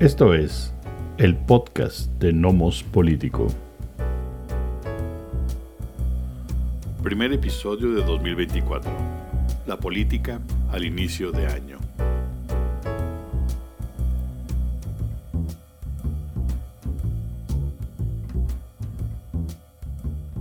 Esto es el podcast de Nomos Político. Primer episodio de 2024. La política al inicio de año.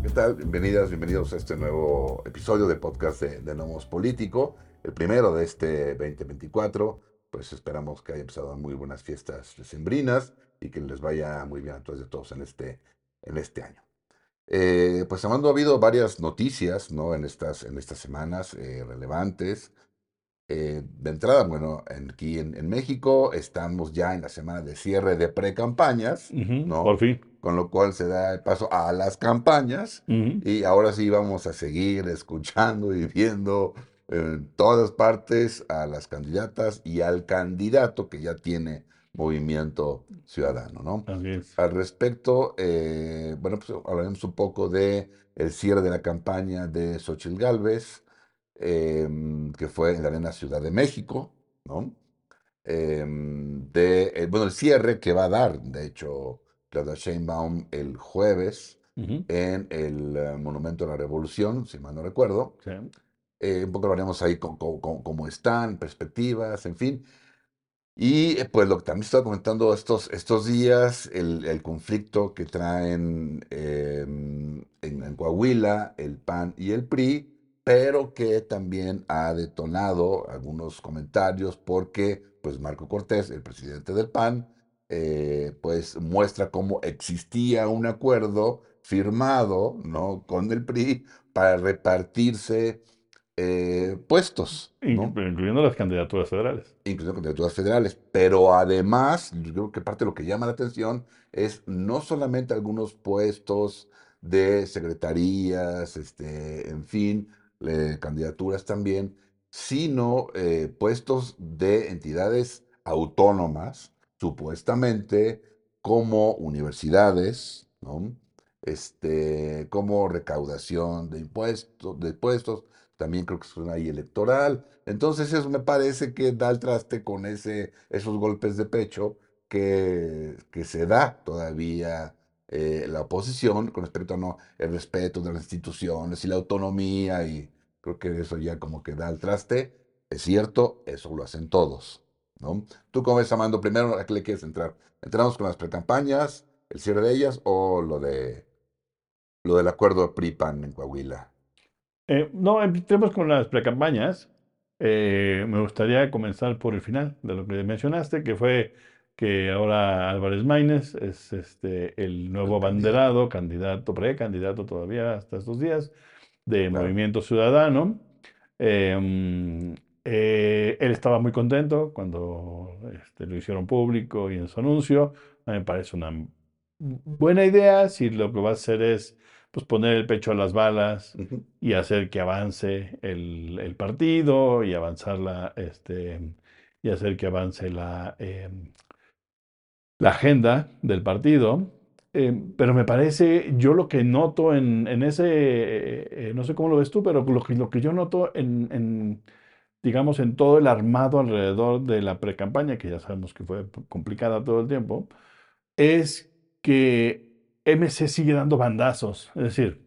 ¿Qué tal? Bienvenidas, bienvenidos a este nuevo episodio de podcast de, de Nomos Político, el primero de este 2024 pues esperamos que hayan empezado muy buenas fiestas decembrinas y que les vaya muy bien a todos y todos en este, en este año. Eh, pues ha habido varias noticias ¿no? en, estas, en estas semanas eh, relevantes. Eh, de entrada, bueno, aquí en, México estamos ya en la semana de cierre de pre-campañas, ¿no? Por fin. Con lo cual se da el paso a las campañas y ahora sí vamos a seguir escuchando y viendo en todas partes a las candidatas y al candidato que ya tiene movimiento ciudadano, ¿no? Al respecto, eh, bueno, pues hablaremos un poco de el cierre de la campaña de Xochitl Galvez, em, que fue en la Arena Ciudad de México, ¿no? Em, de, eh, bueno, el cierre que va a dar, de hecho, Claudia Sheinbaum el jueves en el eh, Monumento a la Revolución, si mal no recuerdo. Sí. Eh, un poco lo haremos ahí con, cómo están, perspectivas, en fin. Y eh, pues lo que también estaba comentando estos, estos días, el, conflicto que traen em, en, Coahuila el PAN y el PRI, pero que también ha detonado algunos comentarios porque pues Marco Cortés, el presidente del PAN, eh, pues muestra cómo existía un acuerdo firmado ¿no? con el PRI para repartirse eh, puestos. Incluyendo las candidaturas federales. Incluyendo candidaturas federales. Pero además, yo creo que parte de lo que llama la atención es no solamente algunos puestos de secretarías, este, en fin, candidaturas también, sino eh, puestos de entidades autónomas, supuestamente, como universidades, ¿no? este, como recaudación de impuestos, de impuestos, también creo que es una ley electoral. Entonces eso me parece que da el traste con ese, esos golpes de pecho que, que se da todavía eh, la oposición con respecto a no, el respeto de las instituciones y la autonomía y creo que eso ya como que da el traste. Es cierto, eso lo hacen todos. ¿no? ¿Tú cómo ves, Amando? Primero, ¿a qué le quieres entrar? ¿Entramos con las precampañas, el cierre de ellas o lo, de, lo del acuerdo PRI-PAN en Coahuila? Eh, no, empecemos con las precampañas. Eh, me gustaría comenzar por el final de lo que mencionaste, que fue que ahora Álvarez Maínez es este, el nuevo abanderado, candidato, precandidato todavía hasta estos días, de Movimiento Ciudadano. Em, eh, él estaba muy contento cuando este, lo hicieron público y en su anuncio. A mí me parece una buena idea si lo que va a hacer es pues poner el pecho a las balas y hacer que avance el, partido y avanzar la, este, y hacer que avance la, em, la agenda del partido. Em, pero me parece, yo lo que noto en, ese, eh, no sé cómo lo ves tú, pero lo que, lo que yo noto en, en, digamos, en todo el armado alrededor de la pre-campaña, que ya sabemos que fue complicada todo el tiempo, es que MC sigue dando bandazos. Es decir,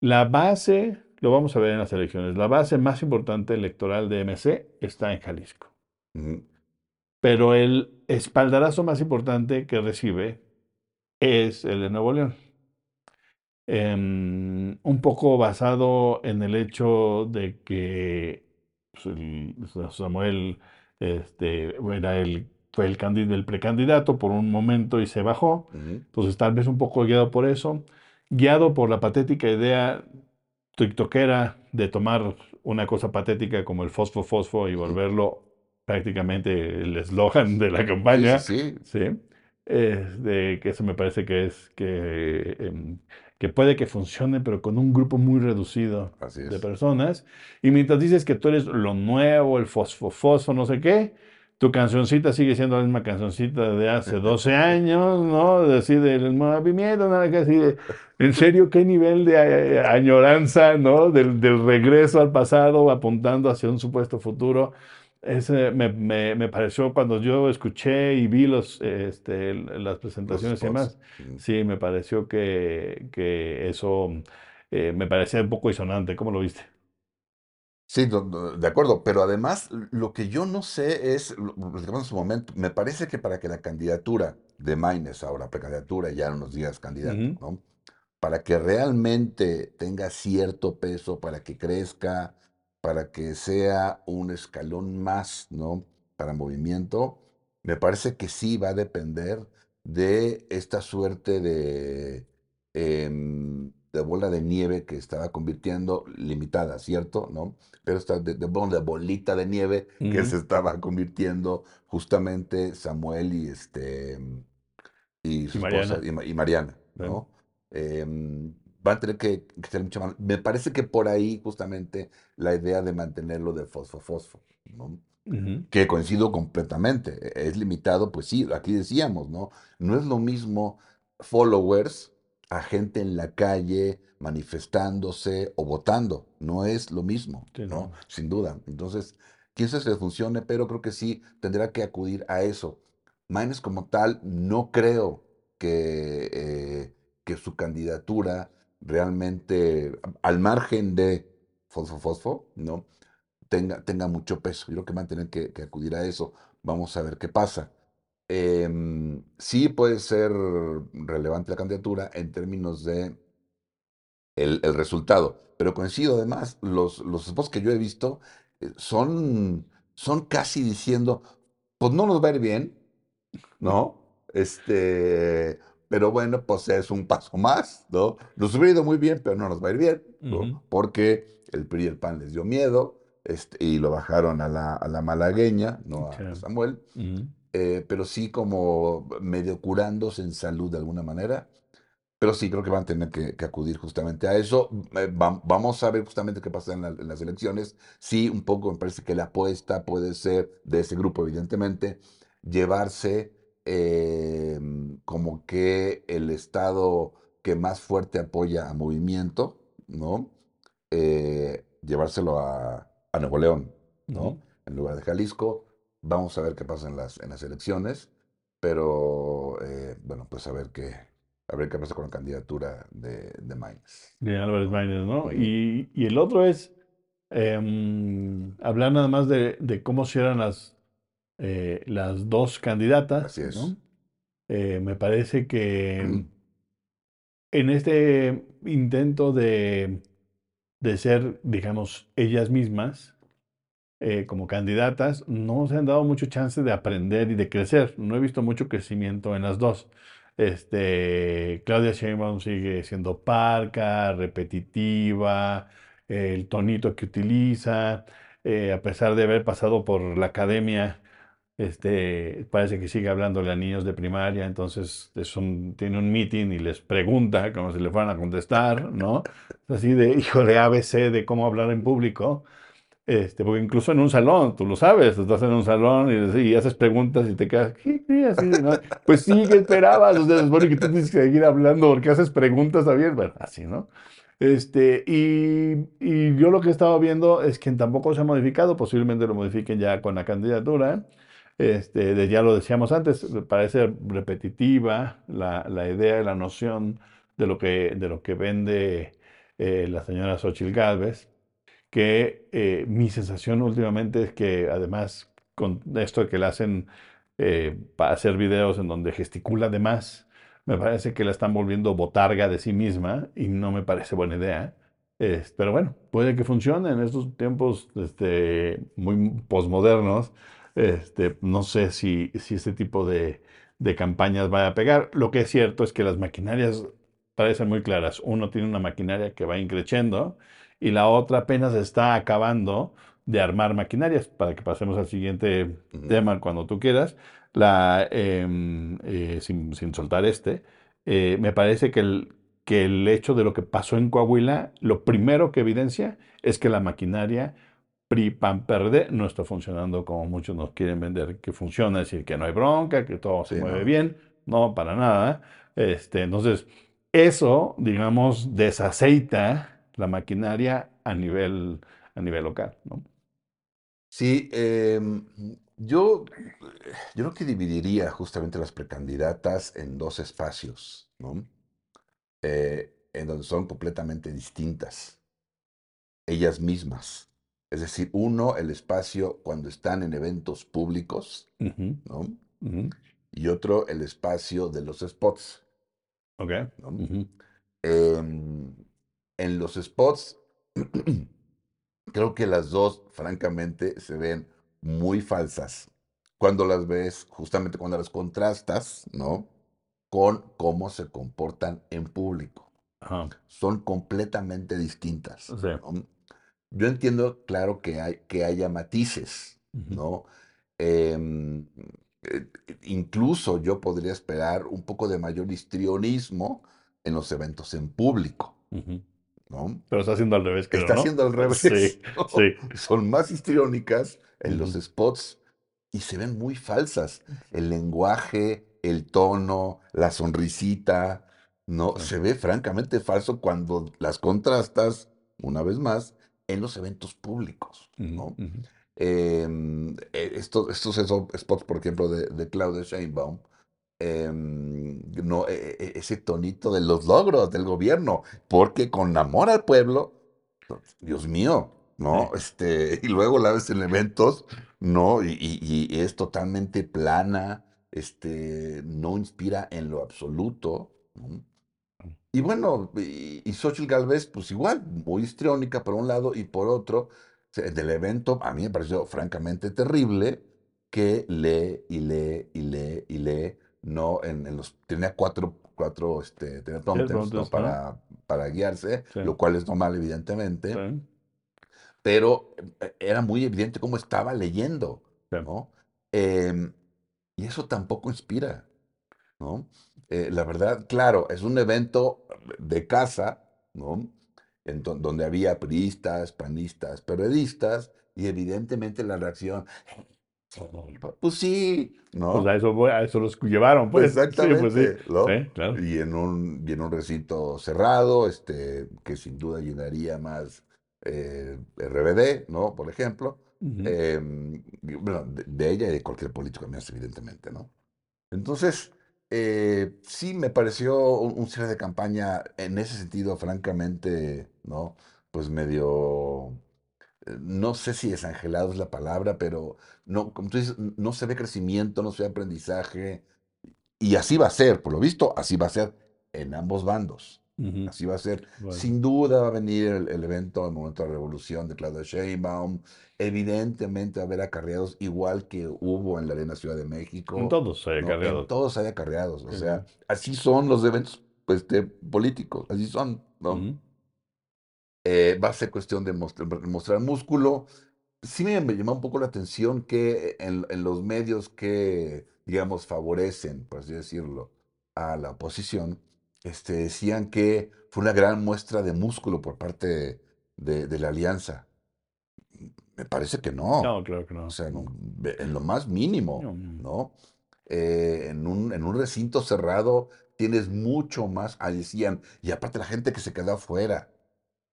la base, lo vamos a ver en las elecciones, la base más importante electoral de MC está en Jalisco. Pero el espaldarazo más importante que recibe es el de Nuevo León. Em, un poco basado en el hecho de que pues, Samuel este, era el fue el, el precandidato por un momento y se bajó. Entonces, tal vez un poco guiado por eso, guiado por la patética idea tiktokera de tomar una cosa patética como el fosfo fosfo y volverlo prácticamente el eslogan de la campaña. Sí, sí. de que eso me parece que es que, em, que puede que funcione, pero con un grupo muy reducido de personas. Y mientras dices que tú eres lo nuevo, el fosfo fosfo, no sé qué, tu cancioncita sigue siendo la misma cancioncita de hace 12 años, ¿no? Así del movimiento, nada que así en serio, qué nivel de eh, añoranza, ¿no? Del, regreso al pasado, apuntando hacia un supuesto futuro. ese me, me- me pareció cuando yo escuché y vi los, este, las los presentaciones y demás, Mm. sí, me pareció que, que eso eh, me parecía un poco disonante. ¿Cómo lo viste? Sí, de acuerdo, pero además lo que yo no sé es, lo lo platicamos en su momento, me parece que para que la candidatura de Maines, ahora precandidatura, ya en unos días candidato, Ujú, ¿no? Para que realmente tenga cierto peso, para que crezca, para que sea un escalón más, ¿no? Para movimiento, me parece que sí va a depender de esta suerte de, em, de bola de nieve que estaba convirtiendo limitada, ¿cierto? ¿No? Pero esta de, de, bolita de nieve que se estaba convirtiendo justamente Samuel y este y Y su esposa, Mariana. y, Ma- y Mariana, ¿no? Em, van a tener que, que ser mucho más. Me parece que por ahí justamente la idea de mantenerlo de fosfo-fosfo, ¿no? Que coincido completamente. e- Es limitado, pues sí, aquí decíamos, ¿no? No es lo mismo followers a gente en la calle manifestándose o votando. No es lo mismo, sí, ¿no? no. Sin duda. Entonces, si le funcione, pero creo que sí tendrá que acudir a eso. Maines como tal, no creo que, eh, que su candidatura realmente, al margen de Fosfo Fosfo, ¿no? tenga, tenga mucho peso. Yo creo que van a tener que, que acudir a eso. Vamos a ver qué pasa. Em, sí puede ser relevante la candidatura en términos de el, el resultado, pero coincido además, los, los spots que yo he visto eh, son, son casi diciendo, pues no nos va a ir bien, ¿no? Este, pero bueno, pues es un paso más, ¿no? Nos hubiera ido muy bien, pero no nos va a ir bien, ¿no? Porque el PRI y el PAN les dio miedo, este, y lo bajaron a la, a la malagueña, ¿no? A, Samuel, ujú, eh, pero sí como medio curándose en salud de alguna manera. Pero sí, creo que van a tener que, que acudir justamente a eso. Eh, va- vamos a ver justamente qué pasa en, la- en las elecciones. Sí, un poco me parece que la apuesta puede ser de ese grupo, evidentemente, llevarse eh, como que el estado que más fuerte apoya a movimiento, ¿no? Eh, llevárselo a, a Nuevo León. ¿no? En lugar de Jalisco. Vamos a ver qué pasa en las, en las elecciones. Pero, eh, bueno, pues a ver qué, a ver qué pasa con la candidatura de, de Maines, De Álvarez ¿no? Maínez, ¿no? Y, y el otro es em, hablar nada más de, de cómo cierran las, eh, las dos candidatas, Así es. ¿no? Eh, me parece que en este intento de, de ser, digamos, ellas mismas, eh, como candidatas, no se han dado mucho chance de aprender y de crecer. No he visto mucho crecimiento en las dos. Este, Claudia Sheinbaum sigue siendo parca, repetitiva, el tonito que utiliza, eh, a pesar de haber pasado por la academia, este, parece que sigue hablándole a niños de primaria, entonces es tiene un meeting y les pregunta como si le fueran a contestar, ¿no? Así de, hijo de ABC de cómo hablar en público. Este, porque incluso en un salón, tú lo sabes, estás en un salón y, y haces preguntas y te quedas, ¿qué? Así, ¿no? Pues sí, ¿qué esperabas? O sea, se supone que tú tienes que seguir hablando porque haces preguntas abiertas, bueno, así, ¿no? Este, y, y yo lo que he estado viendo es que tampoco se ha modificado, posiblemente lo modifiquen ya con la candidatura. Este, de- ya lo decíamos antes, parece repetitiva la, la idea y la noción de lo que, de lo que vende eh, la señora Xochitl Gálvez que eh, mi sensación últimamente es que además con esto de que le hacen eh, para hacer videos en donde gesticula de más, me parece que la están volviendo botarga de sí misma y no me parece buena idea. Es- pero bueno, puede que funcione en estos tiempos este, muy posmodernos. Este, no sé si, si este tipo de, de campañas vaya a pegar. Lo que es cierto es que las maquinarias parecen muy claras. Uno tiene una maquinaria que va increciendo y la otra apenas está acabando de armar maquinarias, para que pasemos al siguiente tema cuando tú quieras, la, em, eh, sin, sin soltar este, eh, me parece que el, que el hecho de lo que pasó en Coahuila, lo primero que evidencia es que la maquinaria PRI, PAN, PRD no está funcionando como muchos nos quieren vender que funciona, es decir, que no hay bronca, que todo se Sí, mueve ¿no? bien, no, para nada. Este, entonces, eso, digamos, desaceita la maquinaria a nivel, a nivel local, ¿no? Sí, em, yo, yo creo que dividiría justamente las precandidatas en dos espacios, ¿no? Eh, en donde son completamente distintas, ellas mismas. Es decir, uno, el espacio cuando están en eventos públicos, ¿no? Y otro, el espacio de los spots, Ok. Em, en los spots, creo que las dos, francamente, se ven muy falsas cuando las ves, justamente cuando las contrastas, ¿no? Con cómo se comportan en público. Ajá. Son completamente distintas, Sí. ¿no? Yo entiendo, claro, que, hay, que haya matices, ¿no? Em, eh, incluso yo podría esperar un poco de mayor histrionismo en los eventos en público, ujú. ¿No? Pero está haciendo al revés, creo, Está ¿no? haciendo al revés. Sí, ¿no? sí. Son más histriónicas en los spots y se ven muy falsas. El lenguaje, el tono, la sonrisita, no, Sí. se ve francamente falso cuando las contrastas, una vez más, en los eventos públicos, ¿no? eh, estos, estos spots, por ejemplo, de, de Claudia Sheinbaum, em, no, e- e- ese tonito de los logros del gobierno, porque con amor al pueblo, Dios mío, ¿no? Este, y luego la ves en eventos, ¿no? Y, y- y es totalmente plana, este, no inspira en lo absoluto, ¿no? Y bueno, y, y Xóchitl Gálvez, pues igual, muy histriónica por un lado y por otro, del evento, a mí me pareció francamente terrible que lee y lee y lee y lee, no, en, en los, tenía cuatro, cuatro este, teleprompters, ¿no? Para, para guiarse, Sí. lo cual es normal, evidentemente, Sí. pero eh, era muy evidente cómo estaba leyendo, Sí. ¿no? Em, y eso tampoco inspira, ¿no? Eh, la verdad, claro, es un evento de casa, ¿no? En do- donde había priistas, panistas, periodistas, y evidentemente la reacción, "Sí, pues sí, Pues ¿no? a eso, voy- a eso los llevaron, pues. Sí, pues sí. Exactamente, ¿no? Sí, claro. Y en un, y en un recinto cerrado, este, que sin duda llenaría más eh, RBD, ¿no? Por ejemplo. Em, bueno, de, de ella y de cualquier político más, evidentemente, ¿no? Entonces, eh, sí me pareció un, un cierre de campaña en ese sentido, francamente, ¿no? Pues medio, no sé si desangelado es la palabra, pero no, como tú dices, n- no se ve crecimiento, no se ve aprendizaje, y así va a ser, por lo visto, así va a ser en ambos bandos. Así va a ser. Bueno. Sin duda va a venir el, el evento, el momento de la revolución de Claudia Sheinbaum. Evidentemente va a haber acarreados igual que hubo en la Arena Ciudad de México. En todos hay ¿no? acarreados. En todos hay acarreados. O sea, sí. así son los eventos pues, de políticos, así son, ¿no? Eh, va a ser cuestión de mostrar, mostrar músculo. Sí me, me llamó un poco la atención que en, en los medios que, digamos, favorecen, por así decirlo, a la oposición, este, decían que fue una gran muestra de músculo por parte de, de la alianza. Me parece que no. No, claro que no. O sea, en, en lo más mínimo, No. Eh, en un, en un recinto cerrado tienes mucho más, decían, y aparte la gente que se quedó afuera,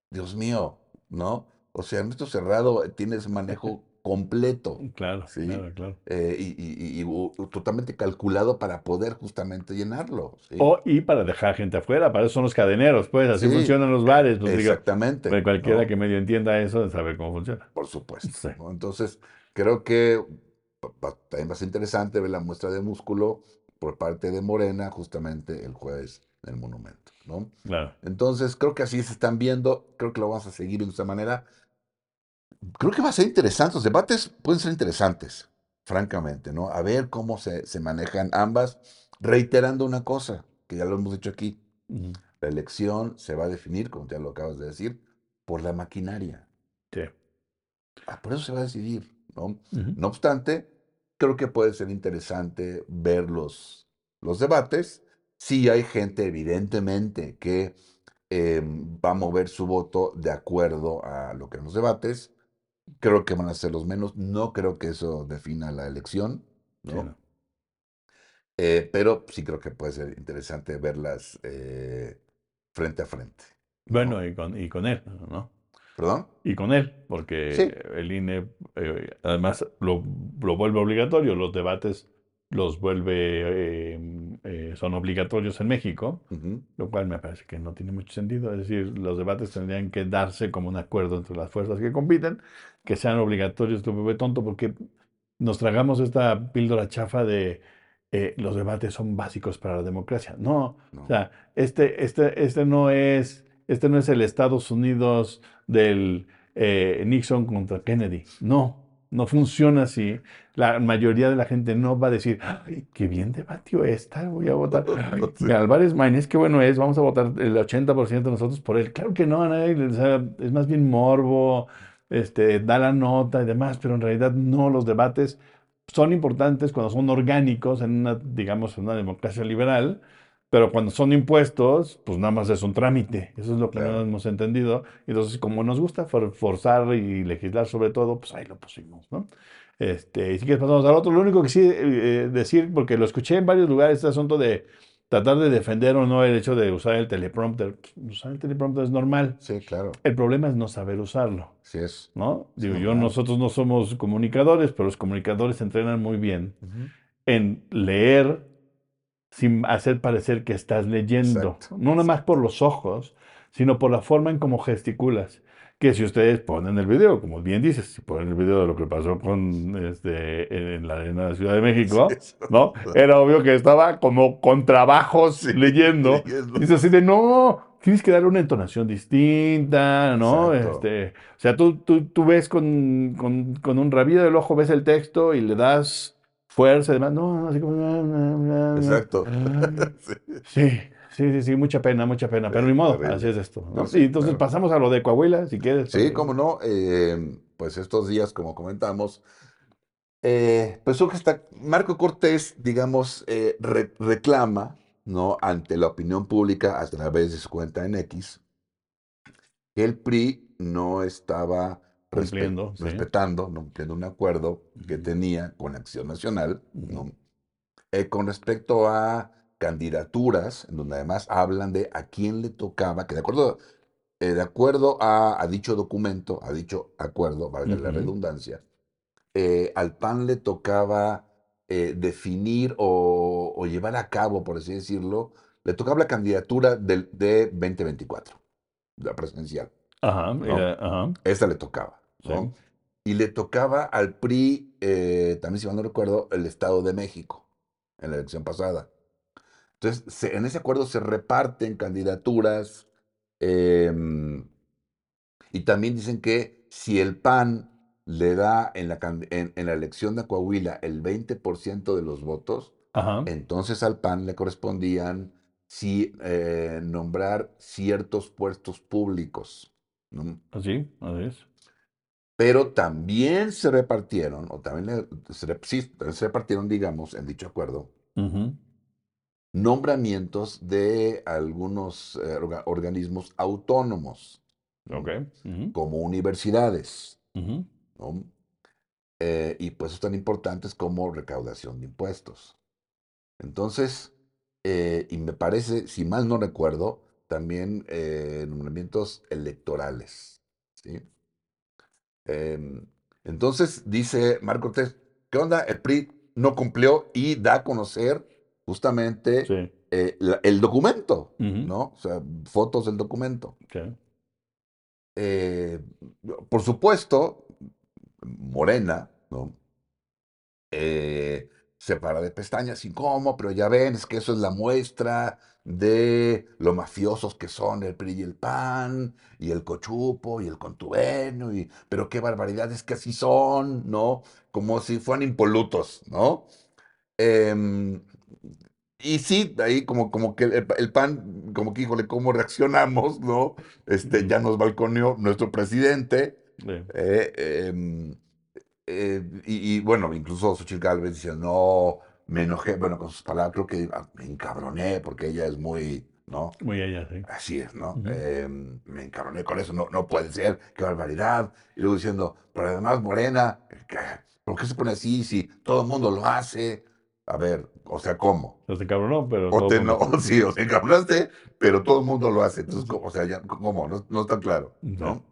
Dios mío, ¿no? O sea, en esto cerrado eh, tienes manejo completo, Claro, ¿sí? claro, claro. Eh, y, y- y- y totalmente calculado para poder justamente llenarlo, ¿sí? O, y para dejar gente afuera, para eso son los cadeneros, pues, así Sí, funcionan los bares. Pues, Exactamente, pues, cualquiera ¿no? que medio entienda eso, sabe cómo funciona. Por supuesto. Entonces, creo que también va a ser interesante ver la muestra de músculo por parte de Morena, justamente el jueves el Monumento, ¿no? Claro. Entonces, creo que así se están viendo, creo que lo vamos a seguir de esta manera. Creo que va a ser interesante, los debates pueden ser interesantes, francamente, ¿no? A ver cómo se, se manejan ambas, reiterando una cosa, que ya lo hemos dicho aquí, la elección se va a definir, como ya lo acabas de decir, por la maquinaria. Sí. Ah, por eso se va a decidir, ¿no? No obstante, creo que puede ser interesante ver los, los debates. Sí hay gente, evidentemente, que eh, va a mover su voto de acuerdo a lo que en los debates. Creo que van a ser los menos. No creo que eso defina la elección, Sí, ¿no? Eh, pero sí creo que puede ser interesante verlas eh, frente a frente. ¿no? Bueno, y con, y con él, ¿no? ¿Perdón? Y con él, porque Sí. el INE eh, además lo, lo, vuelve obligatorio, los debates los vuelve, em, eh, son obligatorios en México, lo cual me parece que no tiene mucho sentido. Es decir, los debates tendrían que darse como un acuerdo entre las fuerzas que compiten, que sean obligatorios, esto me tonto porque nos tragamos esta píldora chafa de eh, los debates son básicos para la democracia. No, no, o sea, este, este, este, no es, este no es el Estados Unidos del eh, Nixon contra Kennedy. No, no funciona así. La mayoría de la gente no va a decir, Ay, qué bien debatió esta, voy a votar. Ay, Álvarez Maínez, qué bueno es, vamos a votar el 80% de nosotros por él. Claro que no, es más bien morbo, este, da la nota y demás, pero en realidad no, los debates son importantes cuando son orgánicos en una, digamos, en una democracia liberal, pero cuando son impuestos, pues nada más es un trámite. Eso es lo que no hemos entendido. Entonces, como nos gusta forzar y legislar sobre todo, pues ahí lo pusimos, ¿no? Este, y si quieres pasamos al otro. Lo único que sí eh, decir, porque lo escuché en varios lugares, este asunto de tratar de defender o no el hecho de usar el teleprompter. Pues, usar el teleprompter es normal. Sí, claro. El problema es no saber usarlo. Sí es. ¿No? Digo, yo, nosotros no somos comunicadores, pero los comunicadores se entrenan muy bien en leer sin hacer parecer que estás leyendo. No nada más por los ojos, sino por la forma en cómo gesticulas que si ustedes ponen el video, como bien dices, si ponen el video de lo que pasó con este en la arena de la Ciudad de México, ¿no? Era obvio que estaba como con trabajos leyendo. Y Dice así de no, tienes que darle una entonación distinta, ¿no? Este, o sea, tú, tú, tú ves con, con, con, un rabillo del ojo, ves el texto y le das fuerza y demás. No, así como. Exacto. sí. Sí, sí, sí, mucha pena, mucha pena, pero ni modo, así es esto. sí, entonces pasamos a lo de Coahuila, si quieres. Sí, cómo no, eh, pues estos días, como comentamos, eh, pues está, Marco Cortés, digamos, eh, reclama, ¿no? Ante la opinión pública a través de su cuenta en X, que el PRI no estaba respetando, no cumpliendo un acuerdo que tenía con Acción Nacional, ¿no? con respecto a candidaturas, en donde además hablan de a quién le tocaba, que de acuerdo, eh, de acuerdo a, dicho documento, a dicho acuerdo, valga la redundancia, eh, al PAN le tocaba eh, definir o, llevar a cabo, por así decirlo, le tocaba la candidatura del, de 2024, la presidencial. Ajá, ajá. Esta le tocaba. Y le tocaba al PRI, también si mal no recuerdo, el Estado de México, en la elección pasada. Entonces, en ese acuerdo se reparten candidaturas em, y también dicen que si el PAN le da en la, en, la elección de Coahuila el 20% de los votos, entonces al PAN le correspondían si, eh, nombrar ciertos puestos públicos. Así, así es. Pero también se repartieron, o también se, sí, se repartieron, digamos, en dicho acuerdo, nombramientos de algunos eh, organismos autónomos, como universidades, eh, y pues tan importantes como recaudación de impuestos. Entonces, eh, y me parece, si mal no recuerdo, también nombramientos electorales. ¿sí? Em, entonces, dice Marco Cortés, ¿qué onda? El PRI no cumplió y da a conocer justamente eh, el documento, ¿no? O sea, fotos del documento. Eh, por supuesto, Morena, ¿no? Eh, se para de pestañas y cómo, pero ya ven, es que eso es la muestra de lo mafiosos que son el PRI y el PAN, y el cochupo, y el contubeno, y, pero qué barbaridad es que así son, ¿no? Como si fueran impolutos, ¿no? Em, y sí, ahí como, como que el, PAN, como que, híjole, ¿cómo reaccionamos, no? Este, ya nos balconeó nuestro presidente. Eh, em, eh, y, bueno, incluso Xochitl Galvez dice, no, me enojé, bueno, con sus palabras, creo que ah, me encabroné porque ella es muy, ¿no? Muy ella, sí. Así es, ¿no? Em, me encabroné con eso, no, no puede ser, qué barbaridad. Y luego diciendo, pero además Morena, ¿por qué se pone así si todo el mundo lo hace? A ver, o sea, ¿cómo? O se encabronó, pero. O te, no, sí, o se encabronaste, pero todo el mundo lo hace. Entonces, o sea, ya, ¿cómo? No, no está claro, ¿no?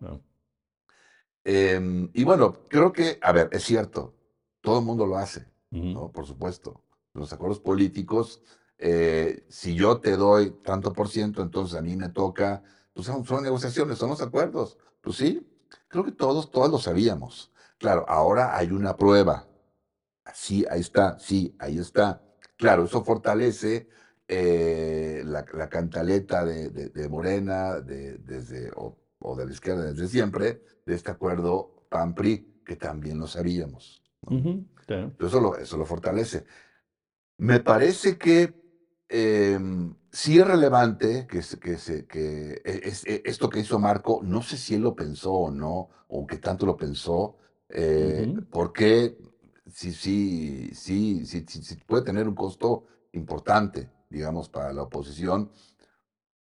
Em, y bueno, creo que, a ver, es cierto, todo el mundo lo hace, ¿no? Por supuesto. Los acuerdos políticos, eh, si yo te doy tanto por ciento, entonces a mí me toca, pues son, son negociaciones, son los acuerdos. Pues sí, creo que todos, todos lo sabíamos. Claro, ahora hay una prueba. Sí, ahí está, sí, ahí está. Claro, eso fortalece eh, la, la, cantaleta de, de, Morena, de, desde, o, o, de la izquierda desde siempre, de este acuerdo PAN-PRI, que también lo sabíamos. eso, lo, eso lo fortalece. Me parece que eh, sí es relevante que, que, se, que es, e, esto que hizo Marco, no sé si él lo pensó o no, o que tanto lo pensó, eh, porque sí, sí, sí, sí, sí, puede tener un costo importante, digamos, para la oposición,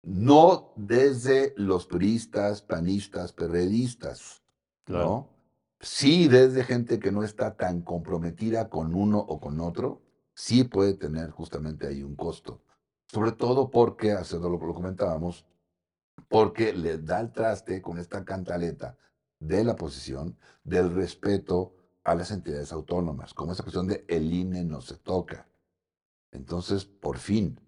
no desde los turistas, panistas, perredistas, ¿no? Sí desde gente que no está tan comprometida con uno o con otro, sí puede tener justamente ahí un costo. Sobre todo porque, haciendo lo que lo comentábamos, porque le da el traste con esta cantaleta de la posición del respeto a las entidades autónomas, como esa cuestión de el INE no se toca. Entonces, por fin,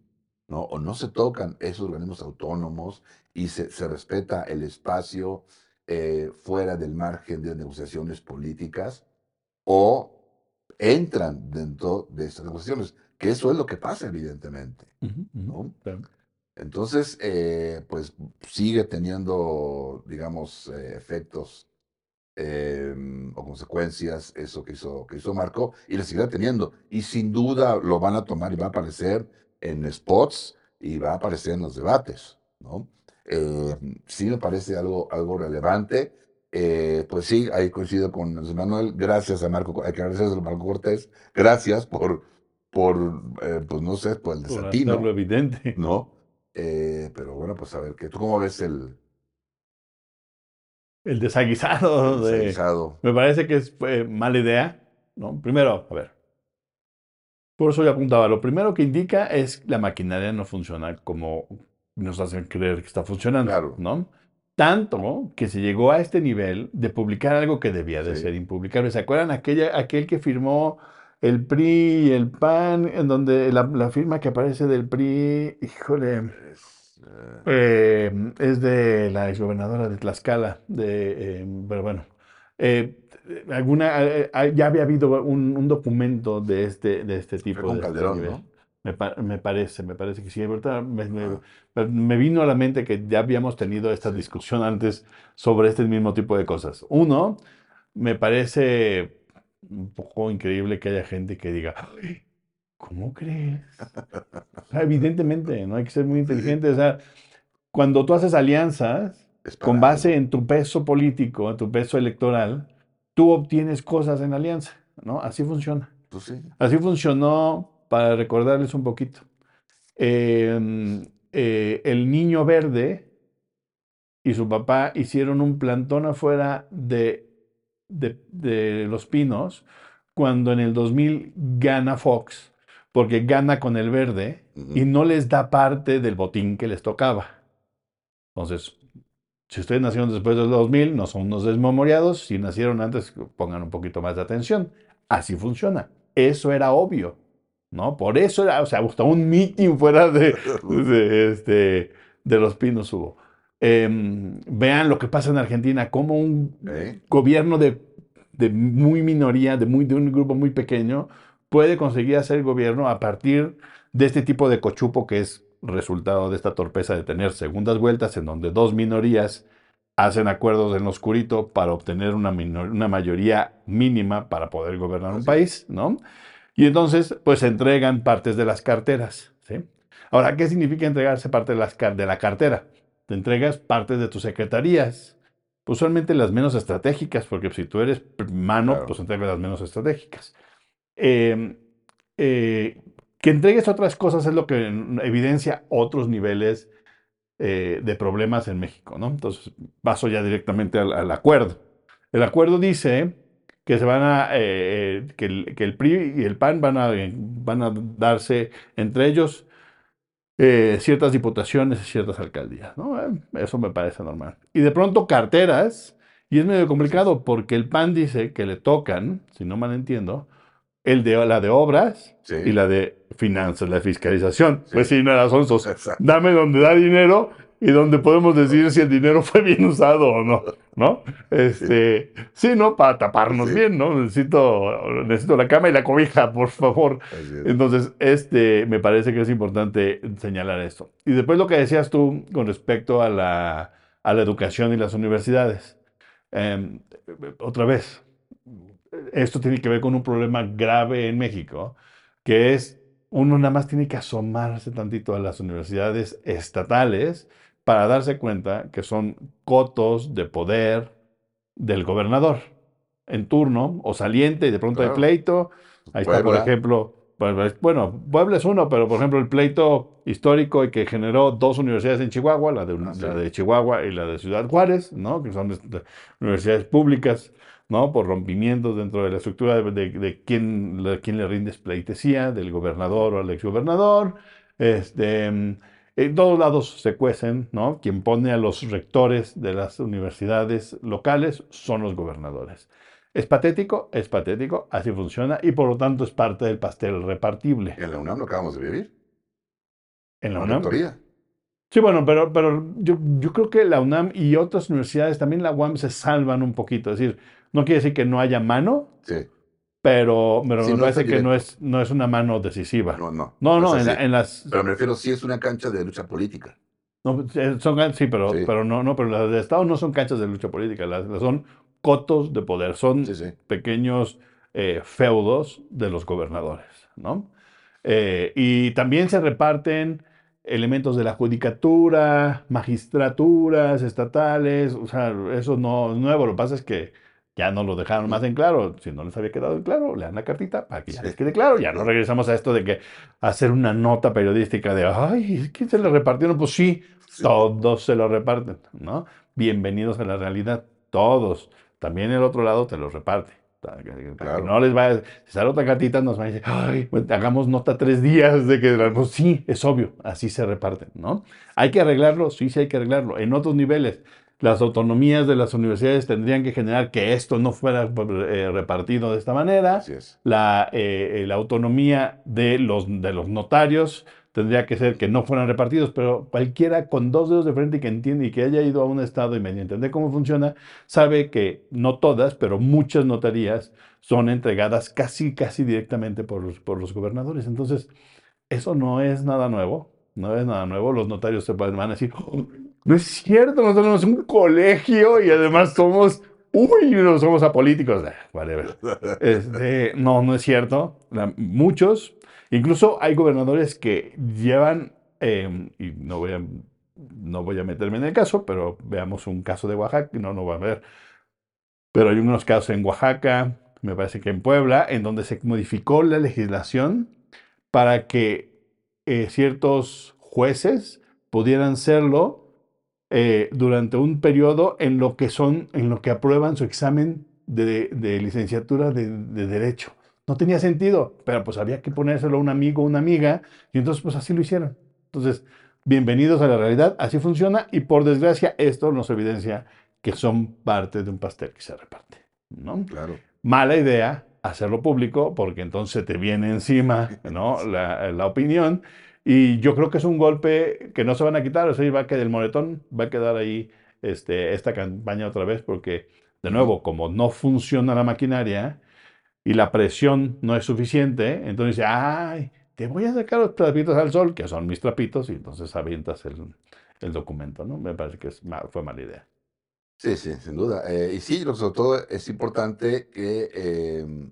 ¿no? O no se tocan esos organismos autónomos y se, se respeta el espacio eh, fuera del margen de negociaciones políticas, o entran dentro de estas negociaciones, que eso es lo que pasa, evidentemente. ¿no? Entonces, eh, pues sigue teniendo, digamos, eh, efectos em, o consecuencias eso que hizo, que hizo Marco y lo seguirá teniendo. Y sin duda lo van a tomar y va a aparecer en spots y va a aparecer en los debates. ¿no? Em, sí me parece algo, algo relevante. Eh, pues sí, ahí coincido con José Manuel. Gracias a Marco, hay que agradecer a Marco Cortés. Gracias por, por eh, pues no sé, por el desatino. Por evidente. ¿No? Eh, pero bueno, pues a ver, ¿tú cómo ves el... El desaguisado. Desaguisado. me parece que es mala idea. ¿no? Primero, a ver. Por eso yo apuntaba, lo primero que indica es que la maquinaria no funciona como nos hacen creer que está funcionando. Claro. ¿no? Tanto que se llegó a este nivel de publicar algo que debía de ser impublicable. ¿Se acuerdan aquella, aquel que firmó el PRI y el PAN, en donde la, firma que aparece del PRI, híjole, eh, es de la exgobernadora de Tlaxcala, de, eh, pero bueno, eh, alguna, ya había habido un, documento de este, de este tipo. Con de este Calderón, ¿no? Me, parece, me parece que sí. Me, vino a la mente que ya habíamos tenido esta discusión antes sobre este mismo tipo de cosas. Uno, me parece un poco increíble que haya gente que diga, ¿cómo crees? evidentemente, no hay que ser muy inteligente. O sea, cuando tú haces alianzas con base en tu peso político, en tu peso electoral, tú obtienes cosas en alianza, ¿no? Así funciona. Pues Así funcionó para recordarles un poquito. Em, eh, el niño verde y su papá hicieron un plantón afuera de, de, Los Pinos cuando en el 2000 gana Fox, porque gana con el verde y no les da parte del botín que les tocaba. Entonces, si ustedes nacieron después del 2000, no son unos desmemoriados. Si nacieron antes, pongan un poquito más de atención. Así funciona. Eso era obvio. ¿No? Por eso era, o sea, hasta un meeting fuera de, este, de los pinos hubo. Em, vean lo que pasa en Argentina, como un gobierno de, de, muy minoría, de, muy, de un grupo muy pequeño, puede conseguir hacer gobierno a partir de este tipo de cochupo que es resultado de esta torpeza de tener segundas vueltas en donde dos minorías hacen acuerdos en lo oscurito para obtener una, una mayoría mínima para poder gobernar un país, ¿no? Y entonces, pues se entregan partes de las carteras. ¿sí? Ahora, ¿qué significa entregarse parte de, las, de la cartera? Te entregas partes de tus secretarías, usualmente las menos estratégicas, porque si tú eres mano, pues entregas las menos estratégicas. Em, eh, que entregues otras cosas es lo que evidencia otros niveles eh, de problemas en México, ¿no? Entonces, paso ya directamente al acuerdo. El acuerdo dice que se van a eh, que, el, que, el, PRI y el PAN van a, van a darse entre ellos eh, ciertas diputaciones y ciertas alcaldías. ¿no? Eh, eso me parece normal. Y de pronto carteras Y es medio complicado porque el PAN dice que le tocan, si no mal entiendo, el de, la de obras y la de finanzas, la fiscalización. Pues sí, no era sonsos. Dame donde da dinero y donde podemos decir si el dinero fue bien usado o no, ¿no? Este, sí, ¿no? Para taparnos bien, ¿no? Necesito, necesito la cama y la cobija, por favor. Entonces, este, me parece que es importante señalar esto. Y después lo que decías tú con respecto a la, a la educación y las universidades. Em, otra vez, esto tiene que ver con un problema grave en México, que es uno nada más tiene que asomarse tantito a las universidades estatales para darse cuenta que son cotos de poder del gobernador en turno o saliente y de pronto hay pleito. Ahí está, por ejemplo, pues, pues, bueno, Puebla es uno, pero por ejemplo el pleito histórico y que generó dos universidades en Chihuahua, la de, ah, la de Chihuahua y la de Ciudad Juárez, ¿no? que son universidades públicas, ¿no? por rompimientos dentro de la estructura de, de, quién, quién, le rinde pleitesía, del gobernador o al exgobernador. Este, en todos lados se cuecen, ¿no? Quien pone a los rectores de las universidades locales son los gobernadores. Es patético, es patético, así funciona y por lo tanto es parte del pastel repartible. En la UNAM lo acabamos de vivir. En la UNAM. Sí, bueno, pero, pero yo, yo, creo que la UNAM y otras universidades, también la UAM, se salvan un poquito. Es decir, no quiere decir que no haya mano, sí pero, me parece que no es, no es una mano decisiva. No, no. No, no, en, las... Pero me refiero, sí es una cancha de lucha política. No, eh, son, sí, pero, pero no, no, pero las de Estado no son canchas de lucha política, las, son cotos de poder, son pequeños eh, feudos de los gobernadores, ¿no? Eh, y también se reparten elementos de la judicatura, magistraturas estatales, o sea, eso no es nuevo, lo que pasa es que ya no lo dejaron más en claro. Si no les había quedado en claro, lean la cartita para que ya les quede claro. Ya no regresamos a esto de que hacer una nota periodística de, ay, ¿quién se le repartieron? Pues sí, todos se lo reparten, ¿no? Bienvenidos a la realidad, todos. También el otro lado te lo reparte. Claro. no les va a, si sale otra cartita, nos va a decir, ay, pues, hagamos nota tres días de que, pues sí, es obvio, así se reparten, ¿no? Hay que arreglarlo, sí, sí hay que arreglarlo. En otros niveles, las autonomías de las universidades tendrían que generar que esto no fuera eh, repartido de esta manera. La, eh, la, autonomía de los, de los notarios tendría que ser que no fueran repartidos, pero cualquiera con dos dedos de frente y que entiende y que haya ido a un estado y medio entender cómo funciona, sabe que no todas, pero muchas notarías son entregadas casi, casi directamente por los, por los gobernadores. Entonces, eso no es nada nuevo, no es nada nuevo. Los notarios se van a decir, no es cierto, nosotros somos un colegio y además somos, uy, no somos apolíticos. Ah, este, no, no es cierto. muchos, incluso hay gobernadores que llevan, em, y no voy, a, no voy a meterme en el caso, pero veamos un caso de Oaxaca, no, no va a ver. Pero hay unos casos en Oaxaca, me parece que en Puebla, en donde se modificó la legislación para que eh, ciertos jueces pudieran serlo eh, durante un periodo en lo que son, en lo que aprueban su examen de, licenciatura de, Derecho. No tenía sentido, pero pues había que ponérselo a un amigo o una amiga, y entonces pues así lo hicieron. Entonces, bienvenidos a la realidad, así funciona, y por desgracia esto nos evidencia que son parte de un pastel que se reparte. ¿no? Claro. Mala idea hacerlo público, porque entonces te viene encima ¿no? la, la opinión y yo creo que es un golpe que no se van a quitar, o sea, va a quedar el moretón, va a quedar ahí este, esta campaña otra vez, porque, de nuevo, como no funciona la maquinaria y la presión no es suficiente, entonces dice, ay, te voy a sacar los trapitos al sol, que son mis trapitos, y entonces avientas el, el documento, ¿no? Me parece que es, fue mala idea. Sí, sí, sin duda. Eh, y sí, sobre todo es importante que em,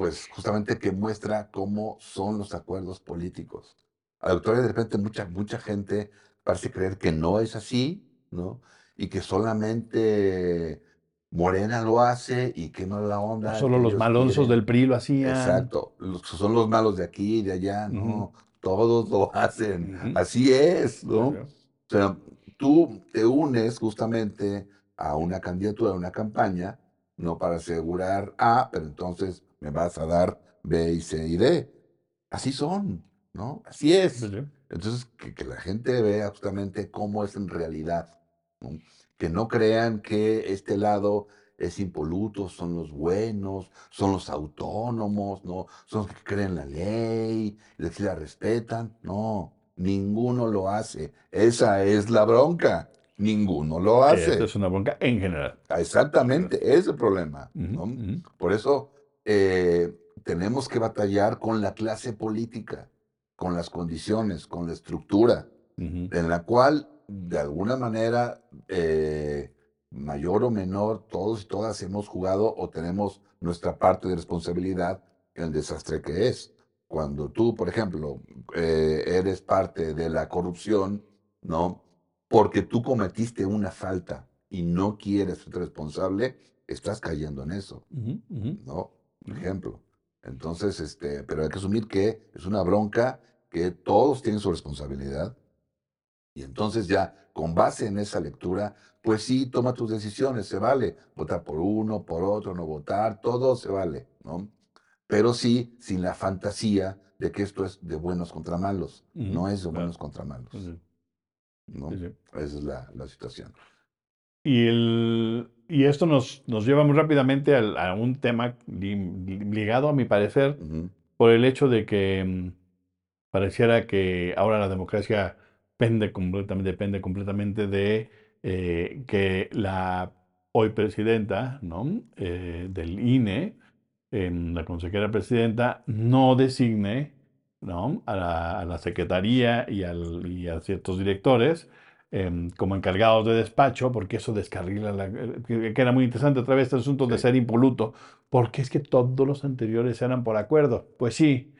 pues justamente que muestra cómo son los acuerdos políticos. A la doctora de repente mucha, mucha gente parece creer que no es así, ¿no? Y que solamente Morena lo hace y que no la onda. Solo los malonzos del PRI lo hacían. Exacto, son los malos de aquí y de allá, ¿no? Todos lo hacen. Así es, ¿no? O sea, tú te unes justamente a una candidatura, a una campaña, no para asegurar A, pero entonces me vas a dar B y C y D. Así son, ¿no? Así es. Entonces, que, la gente vea justamente cómo es en realidad. que no crean que este lado es impoluto, son los buenos, son los autónomos, ¿no? Son los que creen la ley, los que la respetan. No, ninguno lo hace. Esa es la bronca. Ninguno lo hace. Esa es una bronca en general. Exactamente, es el problema. ¿no? Por eso eh, tenemos que batallar con la clase política, con las condiciones, con la estructura, en la cual de alguna manera, eh, mayor o menor, todos y todas hemos jugado o tenemos nuestra parte de responsabilidad en el desastre que es. Cuando tú, por ejemplo, eh, eres parte de la corrupción, ¿no? Porque tú cometiste una falta y no quieres ser responsable, estás cayendo en eso, ¿no? Por ejemplo. Entonces, este, pero hay que asumir que es una bronca que todos tienen su responsabilidad y entonces ya, con base en esa lectura, pues sí, toma tus decisiones, se vale. Votar por uno, por otro, no votar, todo se vale, ¿no? Pero sí, sin la fantasía de que esto es de buenos contra malos. No es de buenos contra malos. ¿No? Esa es la, situación. Y, el, y esto nos, nos lleva muy rápidamente a, un tema ligado, a mi parecer, por el hecho de que mm, pareciera que ahora la democracia depende completamente, depende completamente de eh, que la hoy presidenta ¿no? Eh, del INE, la consejera presidenta, no designe ¿no? A, la, secretaría y, al, y, a ciertos directores em, como encargados de despacho, porque eso descarrila, la, que, era muy interesante otra vez este asunto de ser impoluto, porque es que todos los anteriores eran por acuerdo. Pues sí,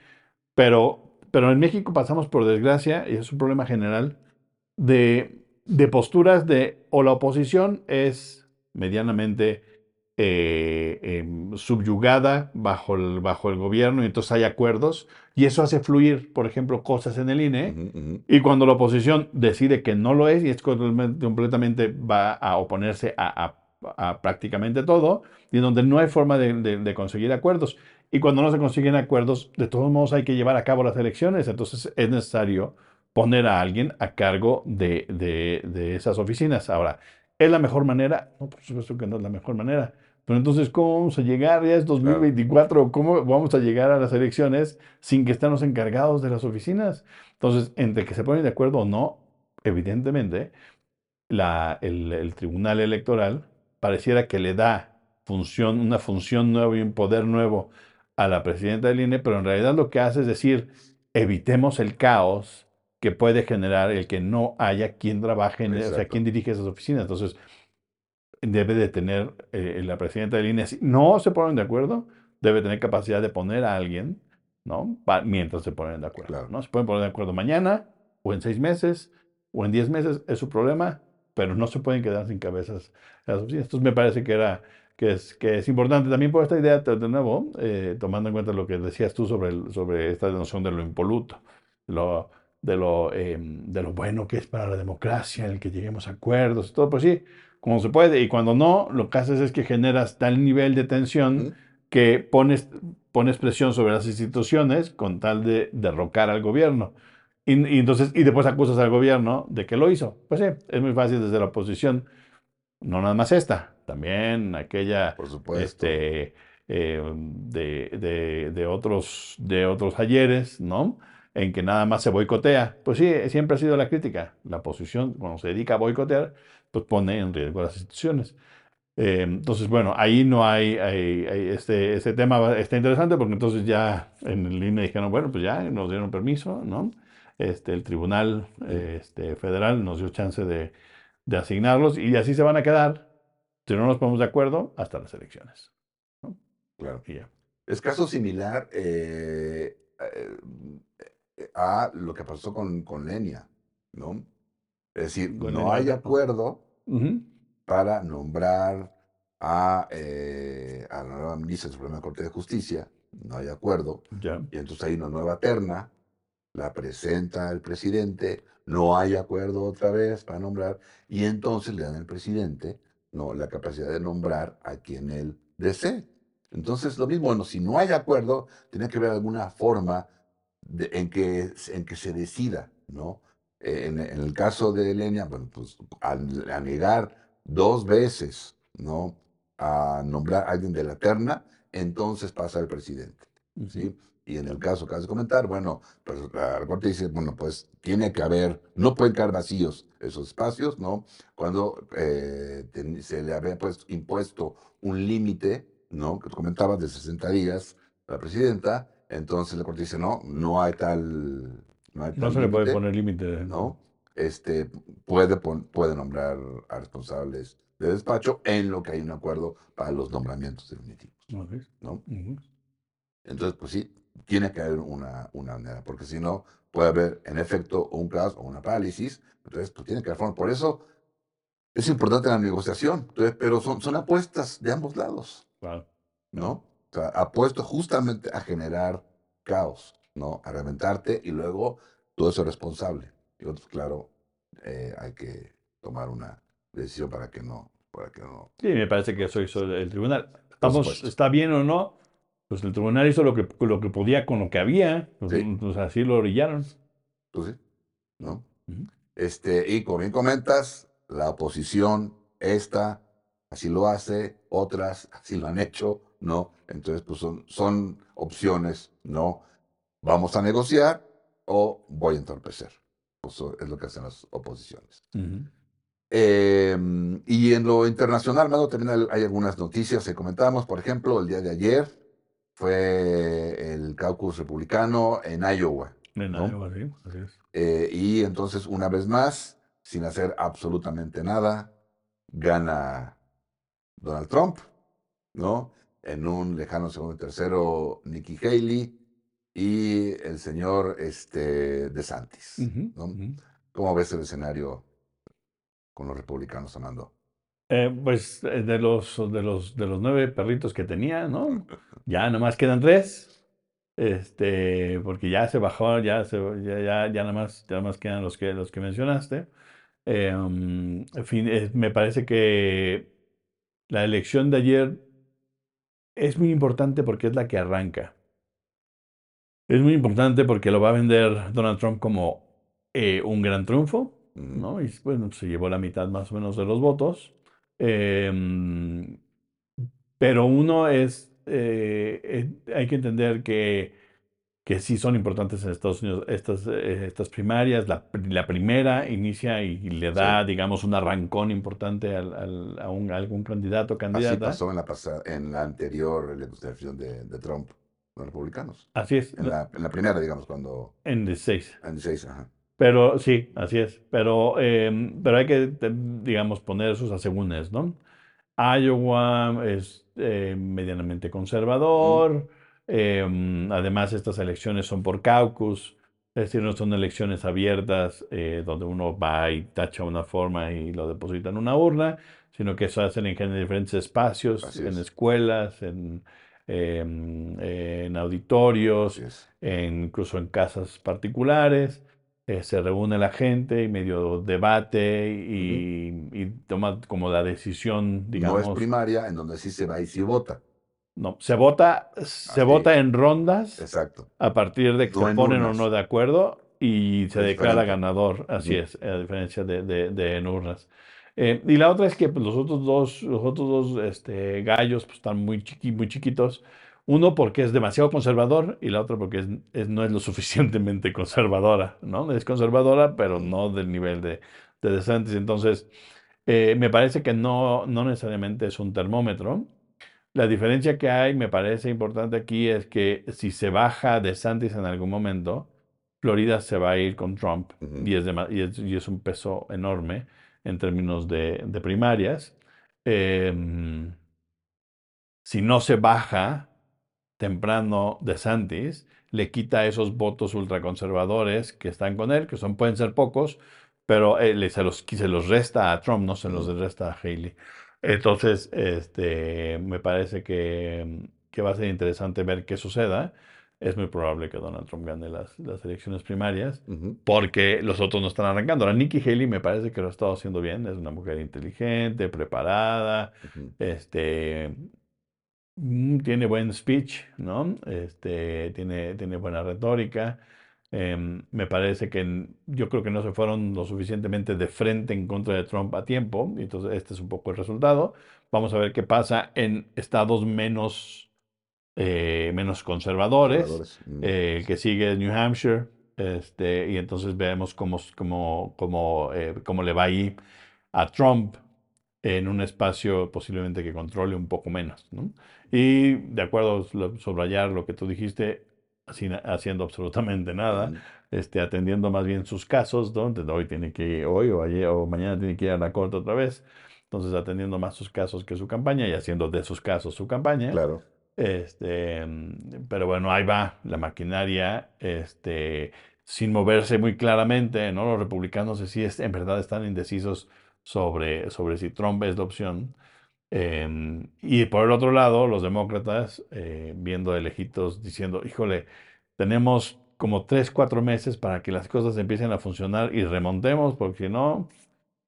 pero pero en México pasamos por desgracia, y es un problema general, de, posturas de o la oposición es medianamente eh, em, subyugada bajo el, bajo el gobierno y entonces hay acuerdos y eso hace fluir, por ejemplo, cosas en el INE y cuando la oposición decide que no lo es y es completamente va a oponerse a, prácticamente todo y donde no hay forma de conseguir acuerdos. Y cuando no se consiguen acuerdos, de todos modos hay que llevar a cabo las elecciones. Entonces es necesario poner a alguien a cargo de, de, esas oficinas. Ahora, ¿es la mejor manera? No, por supuesto que no es la mejor manera. Pero entonces, ¿cómo vamos a llegar? Ya es 2024, ¿cómo vamos a llegar a las elecciones sin que estemos encargados de las oficinas? Entonces, entre que se ponen de acuerdo o no, evidentemente, la, el, el Tribunal Electoral pareciera que le da función, una función nueva y un poder nuevo a la presidenta del INE, pero en realidad lo que hace es decir, evitemos el caos que puede generar el que no haya quien trabaje, en, o sea, quien dirige esas oficinas. Entonces, debe de tener eh, la presidenta del INE, si no se ponen de acuerdo, debe tener capacidad de poner a alguien, ¿no? mientras se ponen de acuerdo, ¿no? Se pueden poner de acuerdo mañana, o en seis meses, o en diez meses, es su problema, pero no se pueden quedar sin cabezas las oficinas. Entonces, me parece que era que es, que es importante también por esta idea, de nuevo, eh, tomando en cuenta lo que decías tú sobre, el, sobre esta noción de lo impoluto, lo, de, lo, em, de lo bueno que es para la democracia, el que lleguemos a acuerdos y todo, pues sí, como se puede, y cuando no, lo que haces es que generas tal nivel de tensión que pones, pones presión sobre las instituciones con tal de derrocar al gobierno. Y, y, entonces, y después acusas al gobierno de que lo hizo. Pues sí, es muy fácil desde la oposición, no nada más esta, también aquella este, eh, de, de, otros, de otros ayeres, ¿no? En que nada más se boicotea. Pues sí, siempre ha sido la crítica. La oposición, cuando se dedica a boicotear, pues pone en riesgo las instituciones. Eh, entonces, bueno, ahí no hay, este, este tema está interesante porque entonces ya en el INE dijeron, bueno, pues ya nos dieron permiso, ¿no? Este, el Tribunal este, Federal nos dio chance de, de asignarlos y así se van a quedar si no nos ponemos de acuerdo, hasta las elecciones. Claro. Es caso similar eh, eh, a lo que pasó con, con Lenia, ¿no? Es decir, no hay acuerdo para nombrar a, eh, a, la nueva ministra de la Suprema Corte de Justicia, no hay acuerdo, y entonces hay una nueva terna, la presenta el presidente, no hay acuerdo otra vez para nombrar, y entonces le dan al presidente no, la capacidad de nombrar a quien él desee. Entonces, lo mismo, bueno, si no hay acuerdo, tiene que haber alguna forma en, que, en que se decida, ¿no? Eh, en, el caso de Elenia, bueno, pues al, negar dos veces, ¿no? A nombrar a alguien de la terna, entonces pasa el presidente, ¿sí? Y en el caso que acabas de comentar, bueno, pues la Corte dice, bueno, pues tiene que haber, no pueden quedar vacíos esos espacios, ¿no? Cuando eh, se le había pues, impuesto un límite, ¿no? Que comentaba de 60 días a la presidenta, entonces la Corte dice, no, no hay tal... No, se le puede poner límite. ¿no? Este, puede, puede nombrar a responsables de despacho en lo que hay un acuerdo para los nombramientos definitivos. ¿no? Entonces, pues sí, tiene que haber una, una manera, porque si no, puede haber en efecto un caos o una parálisis. Entonces, pues tiene que haber forma. Por eso es importante la negociación, pero son, son apuestas de ambos lados. ¿No? O sea, apuesto justamente a generar caos, ¿no? A reventarte y luego todo eso es responsable. Y otros, claro, eh, hay que tomar una decisión para que no, para que no. Sí, me parece que eso hizo el tribunal. Estamos, está bien o no, pues el tribunal hizo lo que, lo que podía con lo que había, pues, pues así lo orillaron. Pues sí, ¿no? este, y como bien comentas, la oposición, esta, así lo hace, otras así lo han hecho, ¿no? Entonces, pues son, son opciones, ¿no? Vamos a negociar o voy a entorpecer. Eso es lo que hacen las oposiciones. Em, y en lo internacional, también hay algunas noticias que comentamos. Por ejemplo, el día de ayer fue el caucus republicano en Iowa. En Iowa, sí, así es. Eh, y entonces, una vez más, sin hacer absolutamente nada, gana Donald Trump, ¿no? En un lejano segundo y tercero, Nikki Haley y el señor este, DeSantis, ¿no? ¿Cómo ves el escenario con los republicanos, Amando? Eh, pues eh, de los, de, los, de los nueve perritos que tenía, ¿no? Ya nomás quedan tres. Este, porque ya se bajó, ya, se, ya, ya, ya nada más, ya más quedan los que, los que mencionaste. Eh, um, en fin, me parece que la elección de ayer es muy importante porque es la que arranca. Es muy importante porque lo va a vender Donald Trump como un gran triunfo, ¿no? Y bueno, se llevó la mitad más o menos de los votos. Em, pero uno es, eh, eh, hay que entender que, que sí son importantes en Estados Unidos estas, eh, estas primarias. La, la, primera inicia y, le da, digamos, un arrancón importante al, a, un, algún candidato o candidata. Así pasó en la, pasada, en la anterior elección de, de Trump, los republicanos. Así es. En la, en la primera, digamos, cuando... En 16. En 16, ajá. Pero sí, así es. Pero, em, pero hay que, digamos, poner sus asegúnes, ¿no? Iowa es eh, medianamente conservador. Em, además, estas elecciones son por caucus. Es decir, no son elecciones abiertas eh, donde uno va y tacha una forma y lo deposita en una urna, sino que eso hacen en diferentes espacios, en escuelas, en, em, en auditorios, incluso en casas particulares. Eh, se reúne la gente y medio debate y, toma como la decisión, digamos. No es primaria, en donde sí se va y sí vota. No, se vota, se vota en rondas. Exacto. A partir de que se ponen o no de acuerdo y se declara ganador. Así es, a diferencia de, de, en urnas. Eh, y la otra es que pues, los otros dos, los otros dos este, gallos pues, están muy, chiqui, muy chiquitos. Uno porque es demasiado conservador y la otra porque es, no es lo suficientemente conservadora, ¿no? Es conservadora, pero no del nivel de, de DeSantis. Entonces, eh, me parece que no, no necesariamente es un termómetro. La diferencia que hay, me parece importante aquí, es que si se baja DeSantis en algún momento, Florida se va a ir con Trump y, es y, es, un peso enorme en términos de, de primarias. Em, si no se baja, temprano de Santis le quita esos votos ultraconservadores que están con él, que son, pueden ser pocos, pero se, los, se los resta a Trump, no se los resta a Haley. Entonces, este, me parece que, que, va a ser interesante ver qué suceda. Es muy probable que Donald Trump gane las, las elecciones primarias, porque los otros no están arrancando. Ahora, Nikki Haley me parece que lo ha estado haciendo bien. Es una mujer inteligente, preparada, este, Mm, tiene buen speech, ¿no? Este, tiene, tiene buena retórica. Em, me parece que yo creo que no se fueron lo suficientemente de frente en contra de Trump a tiempo, entonces este es un poco el resultado. Vamos a ver qué pasa en estados menos, eh, menos conservadores. mm. Eh, el que sigue es New Hampshire, este, y entonces veremos cómo, cómo, cómo, eh, cómo le va ahí a Trump en un espacio posiblemente que controle un poco menos. ¿no? Y de acuerdo, subrayar lo que tú dijiste, haciendo absolutamente nada, este, atendiendo más bien sus casos, donde hoy tiene que ir, hoy o ayer o mañana tiene que ir a la corte otra vez, entonces atendiendo más sus casos que su campaña y haciendo de sus casos su campaña. Claro. Este, pero bueno, ahí va la maquinaria, este, sin moverse muy claramente, ¿no? Los republicanos sí es, en verdad están indecisos sobre, sobre si Trump es la opción. Em, y por el otro lado, los demócratas, eh, viendo de diciendo, híjole, tenemos como tres, cuatro meses para que las cosas empiecen a funcionar y remontemos, porque si no,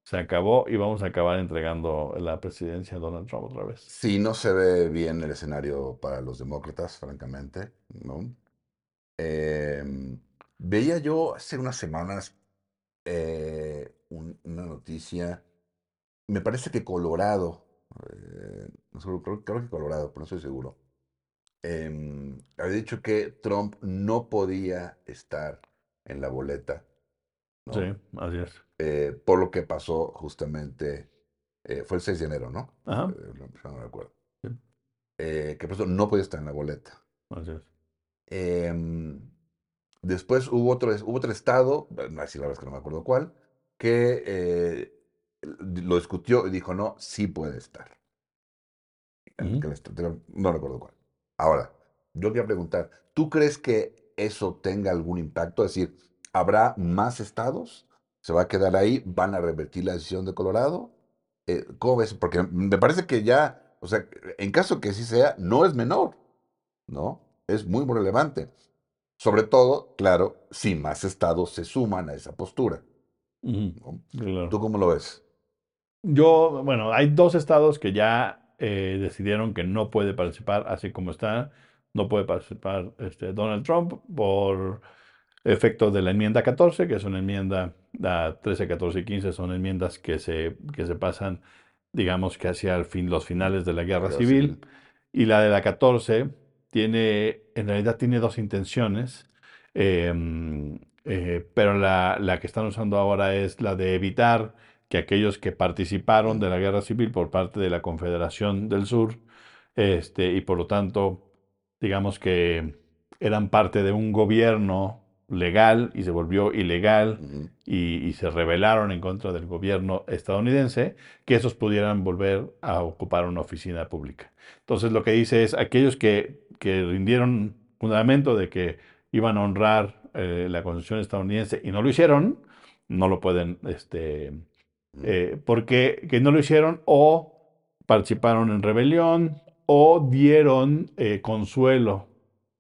se acabó y vamos a acabar entregando la presidencia a Donald Trump otra vez. Sí, no se ve bien el escenario para los demócratas, francamente, ¿no? Em, veía yo hace unas semanas eh, una noticia, me parece que Colorado, eh, no creo, que Colorado, pero no estoy seguro, eh, había dicho que Trump no podía estar en la boleta. Sí, así es. Eh, por lo que pasó justamente, eh, fue el 6 de enero, ¿no? Ajá. no me acuerdo. que por eso no podía estar en la boleta. Así es. Em, después hubo otro, hubo otro estado, así la verdad es que no me acuerdo cuál, que lo discutió y dijo, no, sí puede estar. No recuerdo cuál. Ahora, yo quería preguntar, ¿tú crees que eso tenga algún impacto? Es decir, ¿habrá más estados? ¿Se va a quedar ahí? ¿Van a revertir la decisión de Colorado? Eh, ¿Cómo ves? Porque me parece que ya, o sea, en caso que sí sea, no es menor, ¿no? Es muy, muy relevante. Sobre todo, claro, si más estados se suman a esa postura. ¿Tú cómo lo ves? Yo, bueno, hay dos estados que ya eh, decidieron que no puede participar así como está. No puede participar este, Donald Trump por efecto de la enmienda 14, que es una enmienda, la 13, 14 y 15 son enmiendas que se, que se pasan, digamos que hacia el fin, los finales de la guerra civil. Y la de la 14 tiene, en realidad tiene dos intenciones. Em, eh, pero la, la, que están usando ahora es la de evitar que aquellos que participaron de la guerra civil por parte de la Confederación del Sur, este, y por lo tanto, digamos que eran parte de un gobierno legal y se volvió ilegal y, se rebelaron en contra del gobierno estadounidense, que esos pudieran volver a ocupar una oficina pública. Entonces lo que dice es, aquellos que, que rindieron fundamento de que iban a honrar eh, la Constitución estadounidense y no lo hicieron, no lo pueden este, eh, porque que no lo hicieron o participaron en rebelión o dieron eh, consuelo,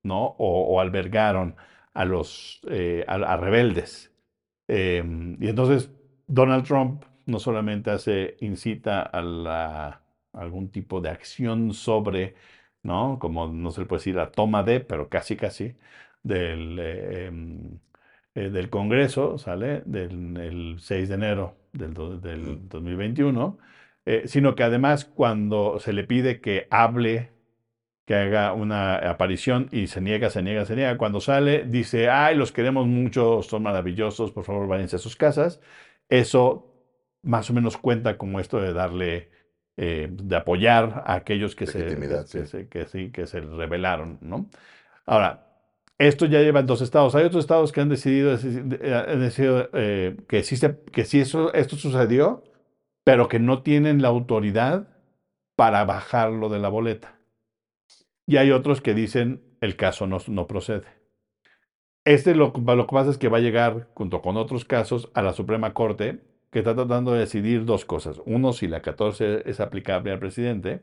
¿no? O, albergaron a los eh, a, rebeldes. Em, y entonces Donald Trump no solamente hace, incita a, la, algún tipo de acción sobre, ¿no? Como no se le puede decir la toma de, pero casi casi, del, em, del Congreso, ¿sale? Del 6 de enero del, del 2021, eh, sino que además cuando se le pide que hable, que haga una aparición y se niega, se niega, se niega, cuando sale dice, ay, los queremos mucho, son maravillosos, por favor váyanse a sus casas. Eso más o menos cuenta como esto de darle, eh, de apoyar a aquellos que se, que, sí. que, se rebelaron, ¿no? Ahora, esto ya lleva en dos estados. Hay otros estados que han decidido, eh, eh, que sí, que sí eso, esto sucedió, pero que no tienen la autoridad para bajarlo de la boleta. Y hay otros que dicen el caso no, no procede. Este lo, lo que pasa es que va a llegar, junto con otros casos, a la Suprema Corte, que está tratando de decidir dos cosas. Uno, si la 14 es aplicable al presidente,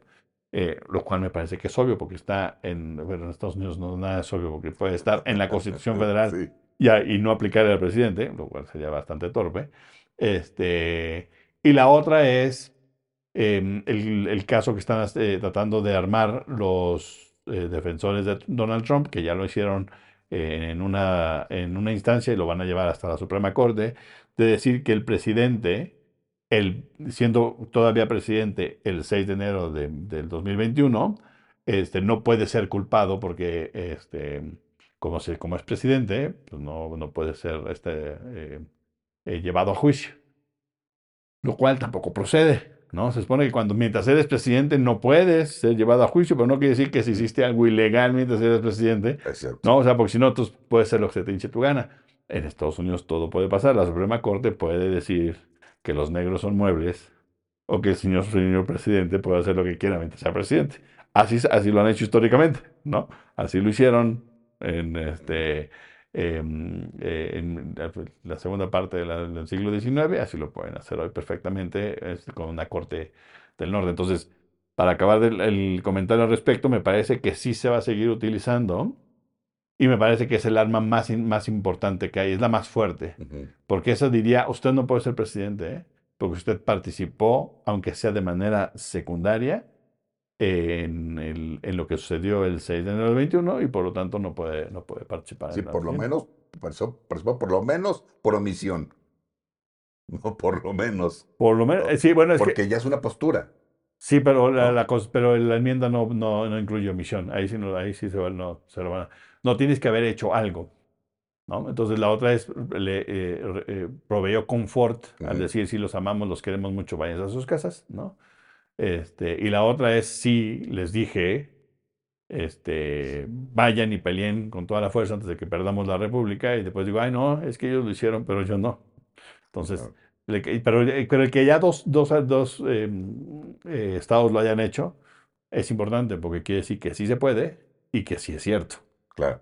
eh, lo cual me parece que es obvio porque está en, bueno, en Estados Unidos no nada es obvio porque puede estar en la Constitución Federal y, no aplicar al presidente, lo cual sería bastante torpe. Este, y la otra es em, el, caso que están eh, tratando de armar los eh, defensores de Donald Trump, que ya lo hicieron en una, en una instancia y lo van a llevar hasta la Suprema Corte, de decir que el presidente, el, siendo todavía presidente el 6 de enero de, del 2021, este, no puede ser culpado porque este, como, como es presidente, pues no, no puede ser este, eh, eh, llevado a juicio. Lo cual tampoco procede. ¿No? Se supone que cuando mientras eres presidente no puedes ser llevado a juicio, pero no quiere decir que si hiciste algo ilegal mientras eres presidente, ¿no? O sea, porque si no, tú puedes ser lo que se te hinche tu gana. En Estados Unidos todo puede pasar. La Suprema Corte puede decir que los negros son muebles o que el señor, señor presidente puede hacer lo que quiera mientras sea presidente. Así, así lo han hecho históricamente, ¿no? Así lo hicieron en este Em, eh, en la segunda parte del siglo XIX, así lo pueden hacer hoy perfectamente con una corte del norte. Entonces, para acabar el comentario al respecto, me parece que sí se va a seguir utilizando y me parece que es el arma más, más importante que hay, es la más fuerte, porque esa diría, usted no puede ser presidente, ¿eh? porque usted participó, aunque sea de manera secundaria, en, el, en, lo que sucedió el 6 de enero del 21 y por lo tanto no puede, no puede participar. Sí, por lo menos, participó, por lo menos por omisión. No, por lo menos. Por lo menos, sí, bueno, es Porque ya es una postura. Sí, pero la, la, pero la enmienda no, no, no, incluye omisión. Ahí sí, no, ahí sí se, va, no, se lo van a... No, tienes que haber hecho algo. ¿no? Entonces la otra es, le eh, eh, proveyó confort al decir, si los amamos, los queremos mucho, vayan a sus casas, ¿no? Este, y la otra es si les dije, este, vayan y peleen con toda la fuerza antes de que perdamos la república y después digo, ay no, es que ellos lo hicieron, pero yo no. Entonces, pero, pero, el que ya dos, dos, dos em, eh, estados lo hayan hecho es importante porque quiere decir que sí se puede y que sí es cierto. Claro.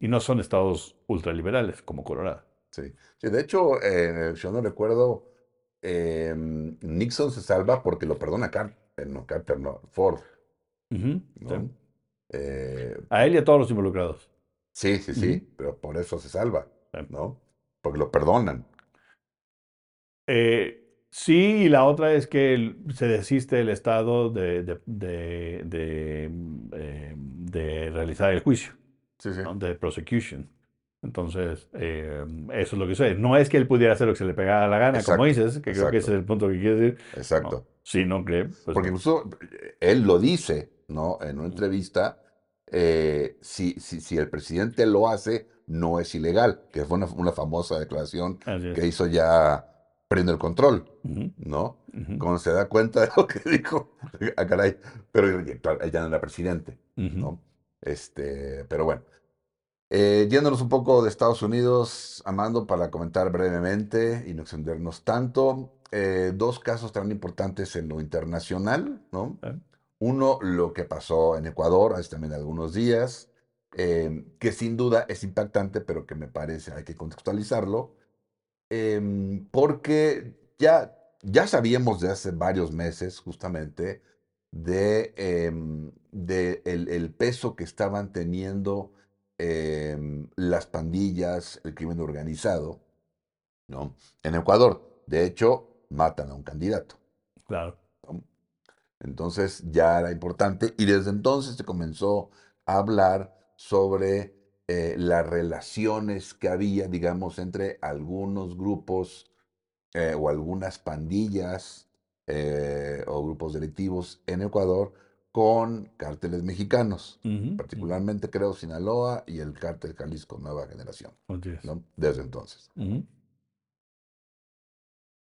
Y no son estados ultraliberales como Colorado. Sí, sí de hecho, eh, yo no recuerdo Em, Nixon se salva porque lo perdona Carter, eh, no Carter, no, Ford. Eh, a él y a todos los involucrados. Sí, sí, sí, pero por eso se salva, ¿no? Porque lo perdonan. Eh, sí, y la otra es que se desiste el Estado de, de, de, em, realizar el juicio, sí, sí. de prosecution. Entonces, eh, eso es lo que sucede. No es que él pudiera hacer lo que se le pegara la gana, como dices, que creo que ese es el punto que quiere decir. Exacto. si no cree. Pues Porque incluso eh, él lo dice, ¿no? En una entrevista, eh, si, si, si, el presidente lo hace, no es ilegal, que fue una, famosa declaración que hizo ya prende el control, ¿no? Cuando se da cuenta de lo que dijo, ah, caray, pero claro, él ya no era presidente, ¿no? Este, pero bueno. Eh, yéndonos un poco de Estados Unidos, Amando, para comentar brevemente y no extendernos tanto, eh, dos casos tan importantes en lo internacional, ¿no? Uno, lo que pasó en Ecuador hace también algunos días, eh, que sin duda es impactante, pero que me parece hay que contextualizarlo, em, porque ya, ya sabíamos de hace varios meses justamente de, em, de el, el peso que estaban teniendo Em, las pandillas, el crimen organizado, ¿no? En Ecuador, de hecho, matan a un candidato. Claro. Entonces ya era importante y desde entonces se comenzó a hablar sobre eh, las relaciones que había, digamos, entre algunos grupos eh, o algunas pandillas eh, o grupos delictivos en Ecuador con cárteles mexicanos, particularmente creo Sinaloa y el cártel Jalisco Nueva Generación, desde entonces.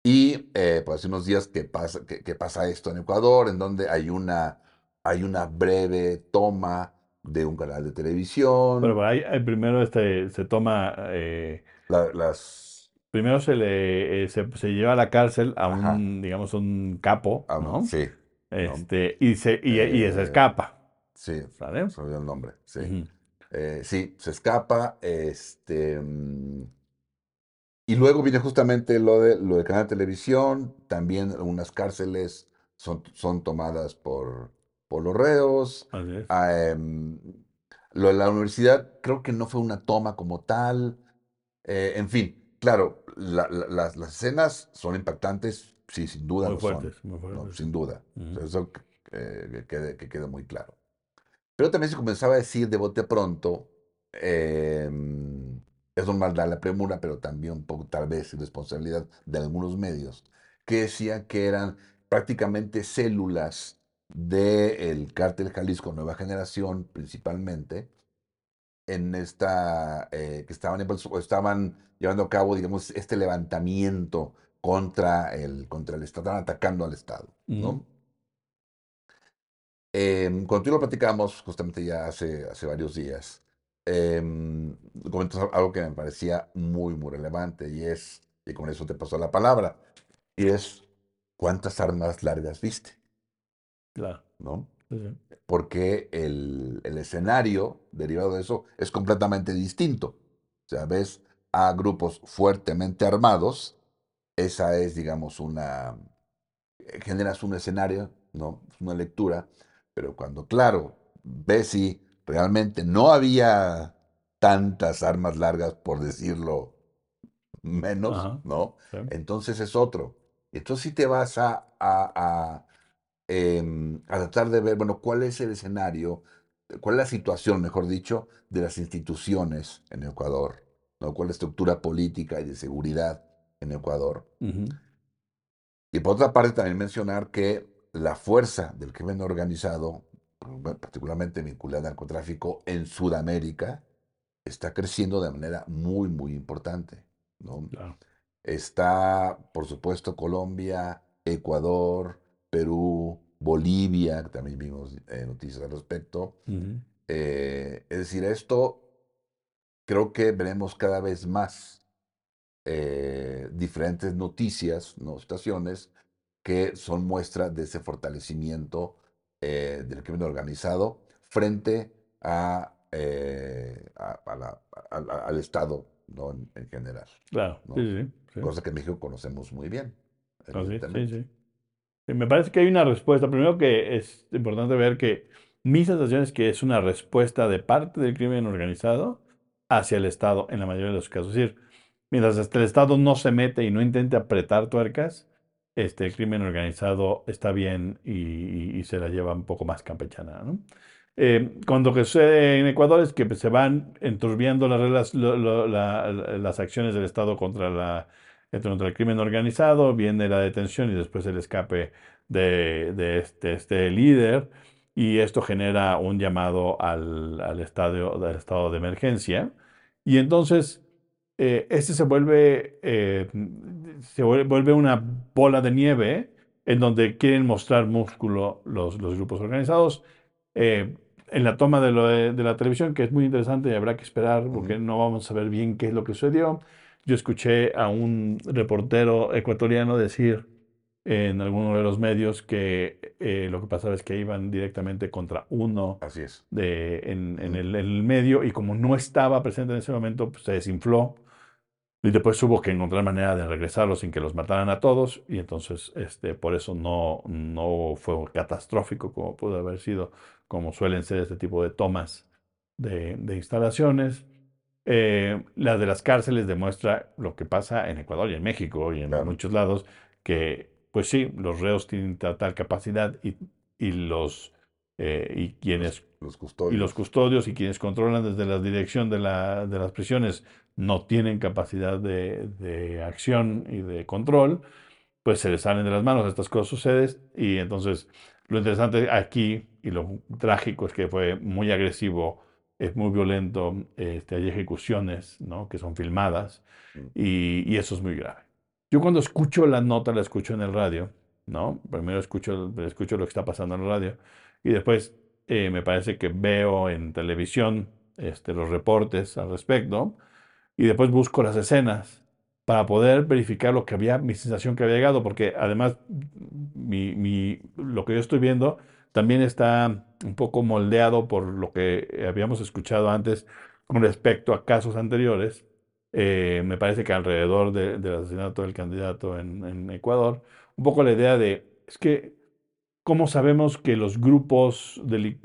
Y eh, pues hace unos días que pasa, que, pasa esto en Ecuador, en donde hay una, hay una breve toma de un canal de televisión. Pero primero este, se toma... Eh, las... Primero se le eh, se, lleva a la cárcel a un, digamos, un capo, ¿no? Sí. Este, y, se, y, y se eh, escapa. Sí, ¿sabes? Se el nombre, sí. Eh, sí, se escapa. Este, mm, y luego viene justamente lo de lo del canal de televisión. También unas cárceles son, son tomadas por, por los reos. Ah, em, lo de la universidad creo que no fue una toma como tal. Eh, en fin, claro, las, las escenas son impactantes Sí, sin duda. Muy fuertes, muy fuertes. sin duda. Eso que, quede, muy claro. Pero también se comenzaba a decir de bote pronto em, es normal dar la premura, pero también un poco tal vez responsabilidad de algunos medios, que decían que eran prácticamente células del cártel Jalisco Nueva Generación, principalmente, en esta, eh, que estaban, estaban llevando a cabo, digamos, este levantamiento contra el, contra el Estado, estaban atacando al Estado, ¿no? Eh, cuando tú lo platicamos, justamente ya hace, hace varios días, eh, comentas algo que me parecía muy, muy relevante y es, y con eso te pasó la palabra, y es, ¿cuántas armas largas viste? Claro. ¿No? Porque el, el, escenario derivado de eso es completamente distinto. O sea, ves a grupos fuertemente armados, esa es, digamos, una, generas un escenario, ¿no? Una lectura, pero cuando, claro, ves si realmente no había tantas armas largas, por decirlo menos, ¿no? Entonces es otro. Entonces si te vas a, a, em, a, tratar de ver, bueno, cuál es el escenario, cuál es la situación, mejor dicho, de las instituciones en Ecuador, ¿no? Cuál es la estructura política y de seguridad en Ecuador. Y por otra parte también mencionar que la fuerza del crimen organizado, particularmente vinculada al narcotráfico en Sudamérica, está creciendo de manera muy, muy importante. ¿no? Está, por supuesto, Colombia, Ecuador, Perú, Bolivia, que también vimos eh, noticias al respecto. Eh, es decir, esto creo que veremos cada vez más eh, diferentes noticias, no situaciones, que son muestra de ese fortalecimiento eh, del crimen organizado frente a, eh, al Estado ¿no? en, general. Claro, sí, sí, Cosa que en México conocemos muy bien. Ah, sí, sí, Me parece que hay una respuesta. Primero que es importante ver que mi sensación es que es una respuesta de parte del crimen organizado hacia el Estado en la mayoría de los casos. Es decir, mientras el Estado no se mete y no intente apretar tuercas, este, el crimen organizado está bien y, se la lleva un poco más campechana. ¿no? Eh, cuando que sucede en Ecuador es que se van enturbiando las, las acciones del Estado contra, la, contra el crimen organizado, viene la detención y después el escape de, de este, este, líder y esto genera un llamado al, al, estadio, al estado de emergencia. Y entonces eh, este se vuelve, eh, se vuelve una bola de nieve en donde quieren mostrar músculo los, los grupos organizados. Eh, en la toma de, lo de, la televisión, que es muy interesante y habrá que esperar porque no vamos a saber bien qué es lo que sucedió. Yo escuché a un reportero ecuatoriano decir en alguno de los medios que lo que pasaba es que iban directamente contra uno Así es. De, en, en, el, en, el, medio y como no estaba presente en ese momento, pues se desinfló y después hubo que encontrar manera de regresarlos sin que los mataran a todos, y entonces este, por eso no, no fue catastrófico como pudo haber sido, como suelen ser este tipo de tomas de, de instalaciones. Eh, la de las cárceles demuestra lo que pasa en Ecuador y en México y en muchos lados, que pues sí, los reos tienen tal capacidad y, y los eh, y quienes los, custodios. y los custodios y quienes controlan desde la dirección de, la, de las prisiones no tienen capacidad de, de, acción y de control, pues se les salen de las manos estas cosas suceden y entonces lo interesante aquí y lo trágico es que fue muy agresivo, es muy violento, este, hay ejecuciones ¿no? que son filmadas mm. y, y eso es muy grave. Yo cuando escucho la nota, la escucho en el radio, ¿no? Primero escucho, escucho lo que está pasando en el radio y después eh, me parece que veo en televisión este, los reportes al respecto y después busco las escenas para poder verificar lo que había, mi sensación que había llegado, porque además mi, mi, lo que yo estoy viendo también está un poco moldeado por lo que habíamos escuchado antes con respecto a casos anteriores. Eh, me parece que alrededor del asesinato del candidato en, Ecuador, un poco la idea de, es que ¿Cómo sabemos que los grupos de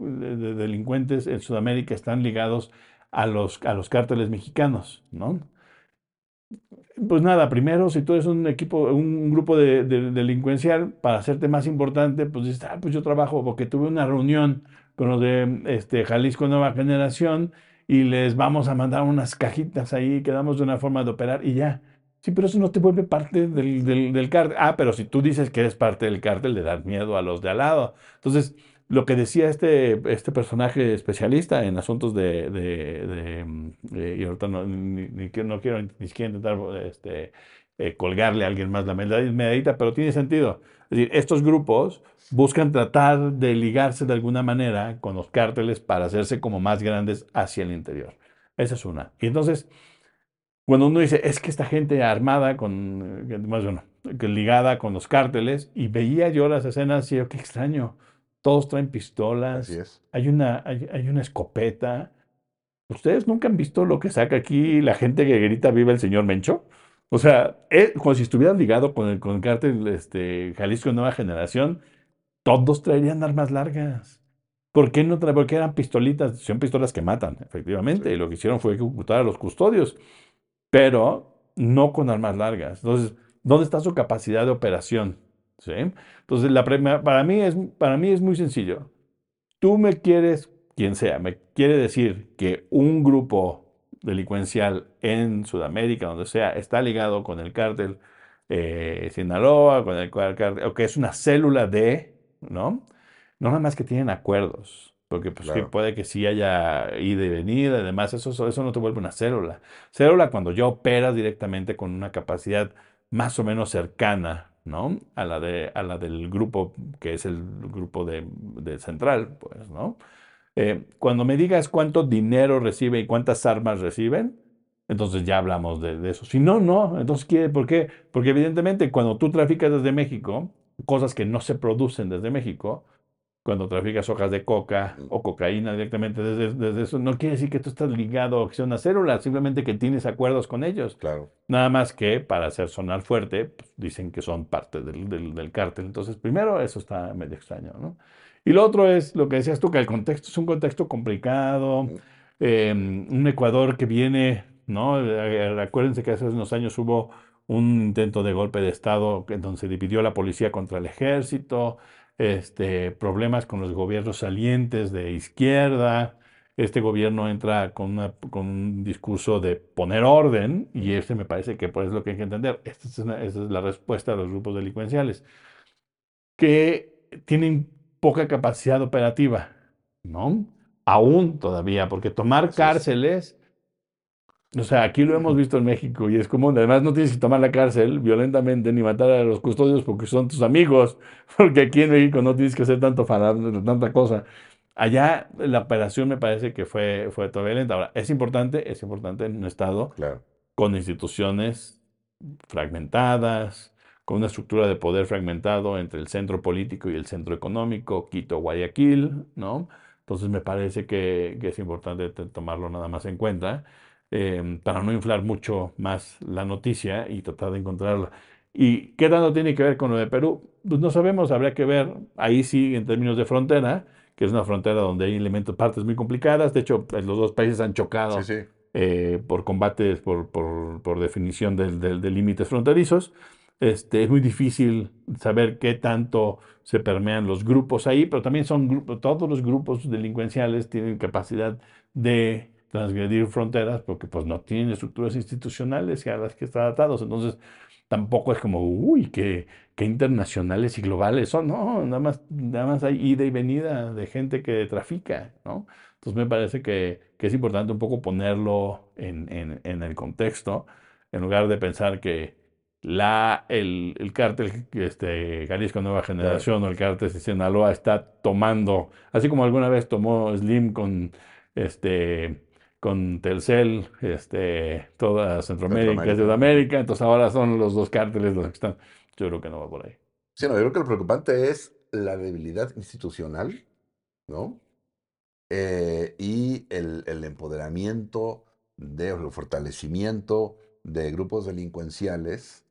delincuentes en Sudamérica están ligados a los, a los cárteles mexicanos? ¿no? Pues nada, primero, si tú eres un equipo, un grupo de, delincuencial, para hacerte más importante, pues dices, ah, pues yo trabajo porque tuve una reunión con los de este, Jalisco Nueva Generación y les vamos a mandar unas cajitas ahí, quedamos de una forma de operar y ya. Sí, pero eso no te vuelve parte del, del, cártel. Ah, pero si tú dices que eres parte del cártel, le das miedo a los de al lado. Entonces, lo que decía este, este personaje especialista en asuntos de, y ahorita no, no quiero ni siquiera intentar este, eh, colgarle a alguien más la medallita, pero tiene sentido. Es decir, estos grupos buscan tratar de ligarse de alguna manera con los cárteles para hacerse como más grandes hacia el interior. Esa es una. Y entonces, cuando uno dice, es que esta gente armada, con, más bueno, ligada con los cárteles, y veía yo las escenas y yo, qué extraño, todos traen pistolas, es. Hay, una, hay, una escopeta. ¿Ustedes nunca han visto lo que saca aquí la gente que grita viva el señor Mencho? O sea, como si estuvieran ligado con el, con el cártel este, Jalisco Nueva Generación, todos traerían armas largas. ¿Por qué no traen? Porque eran pistolitas, son pistolas que matan, efectivamente. Y lo que hicieron fue ejecutar a los custodios, pero no con armas largas. Entonces, ¿dónde está su capacidad de operación? ¿Sí? Entonces, la para, mí es, para mí es muy sencillo. Tú me quieres, quien sea, me quiere decir que un grupo delincuencial en Sudamérica, donde sea, está ligado con el cártel eh, Sinaloa, con el cártel, o que es una célula de, ¿no? No nada más que tienen acuerdos, porque pues, puede que sí haya ida y venida, además eso, eso no te vuelve una célula. Célula cuando ya operas directamente con una capacidad más o menos cercana, ¿no? A la, de, a la del grupo, que es el grupo de, de central, pues, ¿no? Eh, cuando me digas cuánto dinero recibe y cuántas armas reciben, entonces ya hablamos de, eso. Si no, no. Entonces, ¿por qué? Porque evidentemente cuando tú traficas desde México, cosas que no se producen desde México, cuando traficas hojas de coca o cocaína directamente desde, eso, no quiere decir que tú estás ligado a una célula, simplemente que tienes acuerdos con ellos. Claro. Nada más que para hacer sonar fuerte, pues, dicen que son parte del, del, del, cártel. Entonces, primero, eso está medio extraño, ¿no? Y lo otro es lo que decías tú, que el contexto es un contexto complicado, em, un Ecuador que viene, ¿no? Eh, acuérdense que hace unos años hubo un intento de golpe de Estado en donde se dividió la policía contra el ejército, este, problemas con los gobiernos salientes de izquierda. Este gobierno entra con, una, con un discurso de poner orden y este me parece que pues, es lo que hay que entender. Esta es, esta es la respuesta de los grupos delincuenciales que tienen poca capacidad operativa, ¿no? Aún todavía, porque tomar cárceles, o sea, aquí lo hemos visto en México y es común, además no tienes que tomar la cárcel violentamente ni matar a los custodios porque son tus amigos, porque aquí en México no tienes que hacer tanto tanta cosa. Allá la operación me parece que fue, fue todavía lenta. Ahora, es importante, es importante en un estado con instituciones fragmentadas, con una estructura de poder fragmentado entre el centro político y el centro económico, Quito, Guayaquil, ¿no? Entonces me parece que, es importante tomarlo nada más en cuenta em, para no inflar mucho más la noticia y tratar de encontrarla. ¿Y qué tanto tiene que ver con lo de Perú? Pues no sabemos, habría que ver ahí sí en términos de frontera, que es una frontera donde hay elementos, partes muy complicadas. De hecho, pues, los dos países han chocado eh, por combates, por, por, definición de límites fronterizos. Este, es muy difícil saber qué tanto se permean los grupos ahí, pero también son grupos, todos los grupos delincuenciales tienen capacidad de transgredir fronteras porque pues no tienen estructuras institucionales a las que están atados. Entonces, tampoco es como, uy, qué, qué internacionales y globales son. No, nada más, nada más hay ida y venida de gente que trafica, ¿no? Entonces me parece que, que es importante un poco ponerlo en, en, en el contexto, en lugar de pensar que la, el, el cártel este, Jalisco Nueva Generación o el cártel de Sinaloa está tomando, así como alguna vez tomó Slim con, este, con Telcel, este, toda Centroamérica, y Sudamérica, entonces ahora son los dos cárteles los que están. Yo creo que no va por ahí. Sí, no, yo creo que lo preocupante es la debilidad institucional, ¿no? Eh, y el, el empoderamiento de, o el fortalecimiento de grupos delincuenciales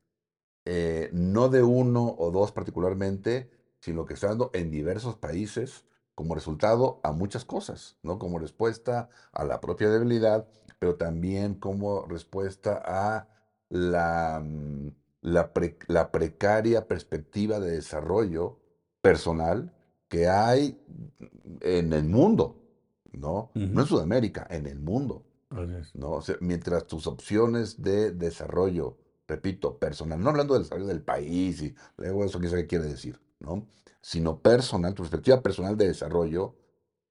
eh, no de uno o dos particularmente, sino que está dando en diversos países como resultado a muchas cosas, ¿no? Como respuesta a la propia debilidad, pero también como respuesta a la, mm, la, precaria perspectiva de desarrollo personal que hay en el mundo, ¿no? No en Sudamérica, en el mundo. ¿no? mientras tus opciones de desarrollo, repito, personal, no hablando del desarrollo del país y luego eso qué quiere decir, ¿no? Sino personal, tu perspectiva personal de desarrollo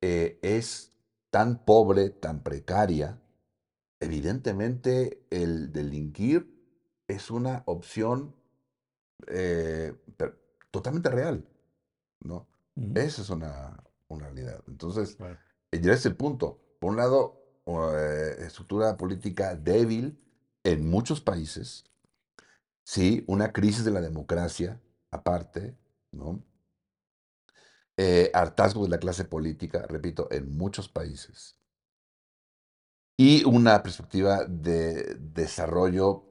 eh, es tan pobre, tan precaria, evidentemente el delinquir es una opción eh, totalmente real, ¿no? Esa es una, realidad. Entonces, ya es el punto. Por un lado, eh, estructura política débil en muchos países, sí, una crisis de la democracia aparte, ¿no? Eh, hartazgo de la clase política, repito, en muchos países. Y una perspectiva de desarrollo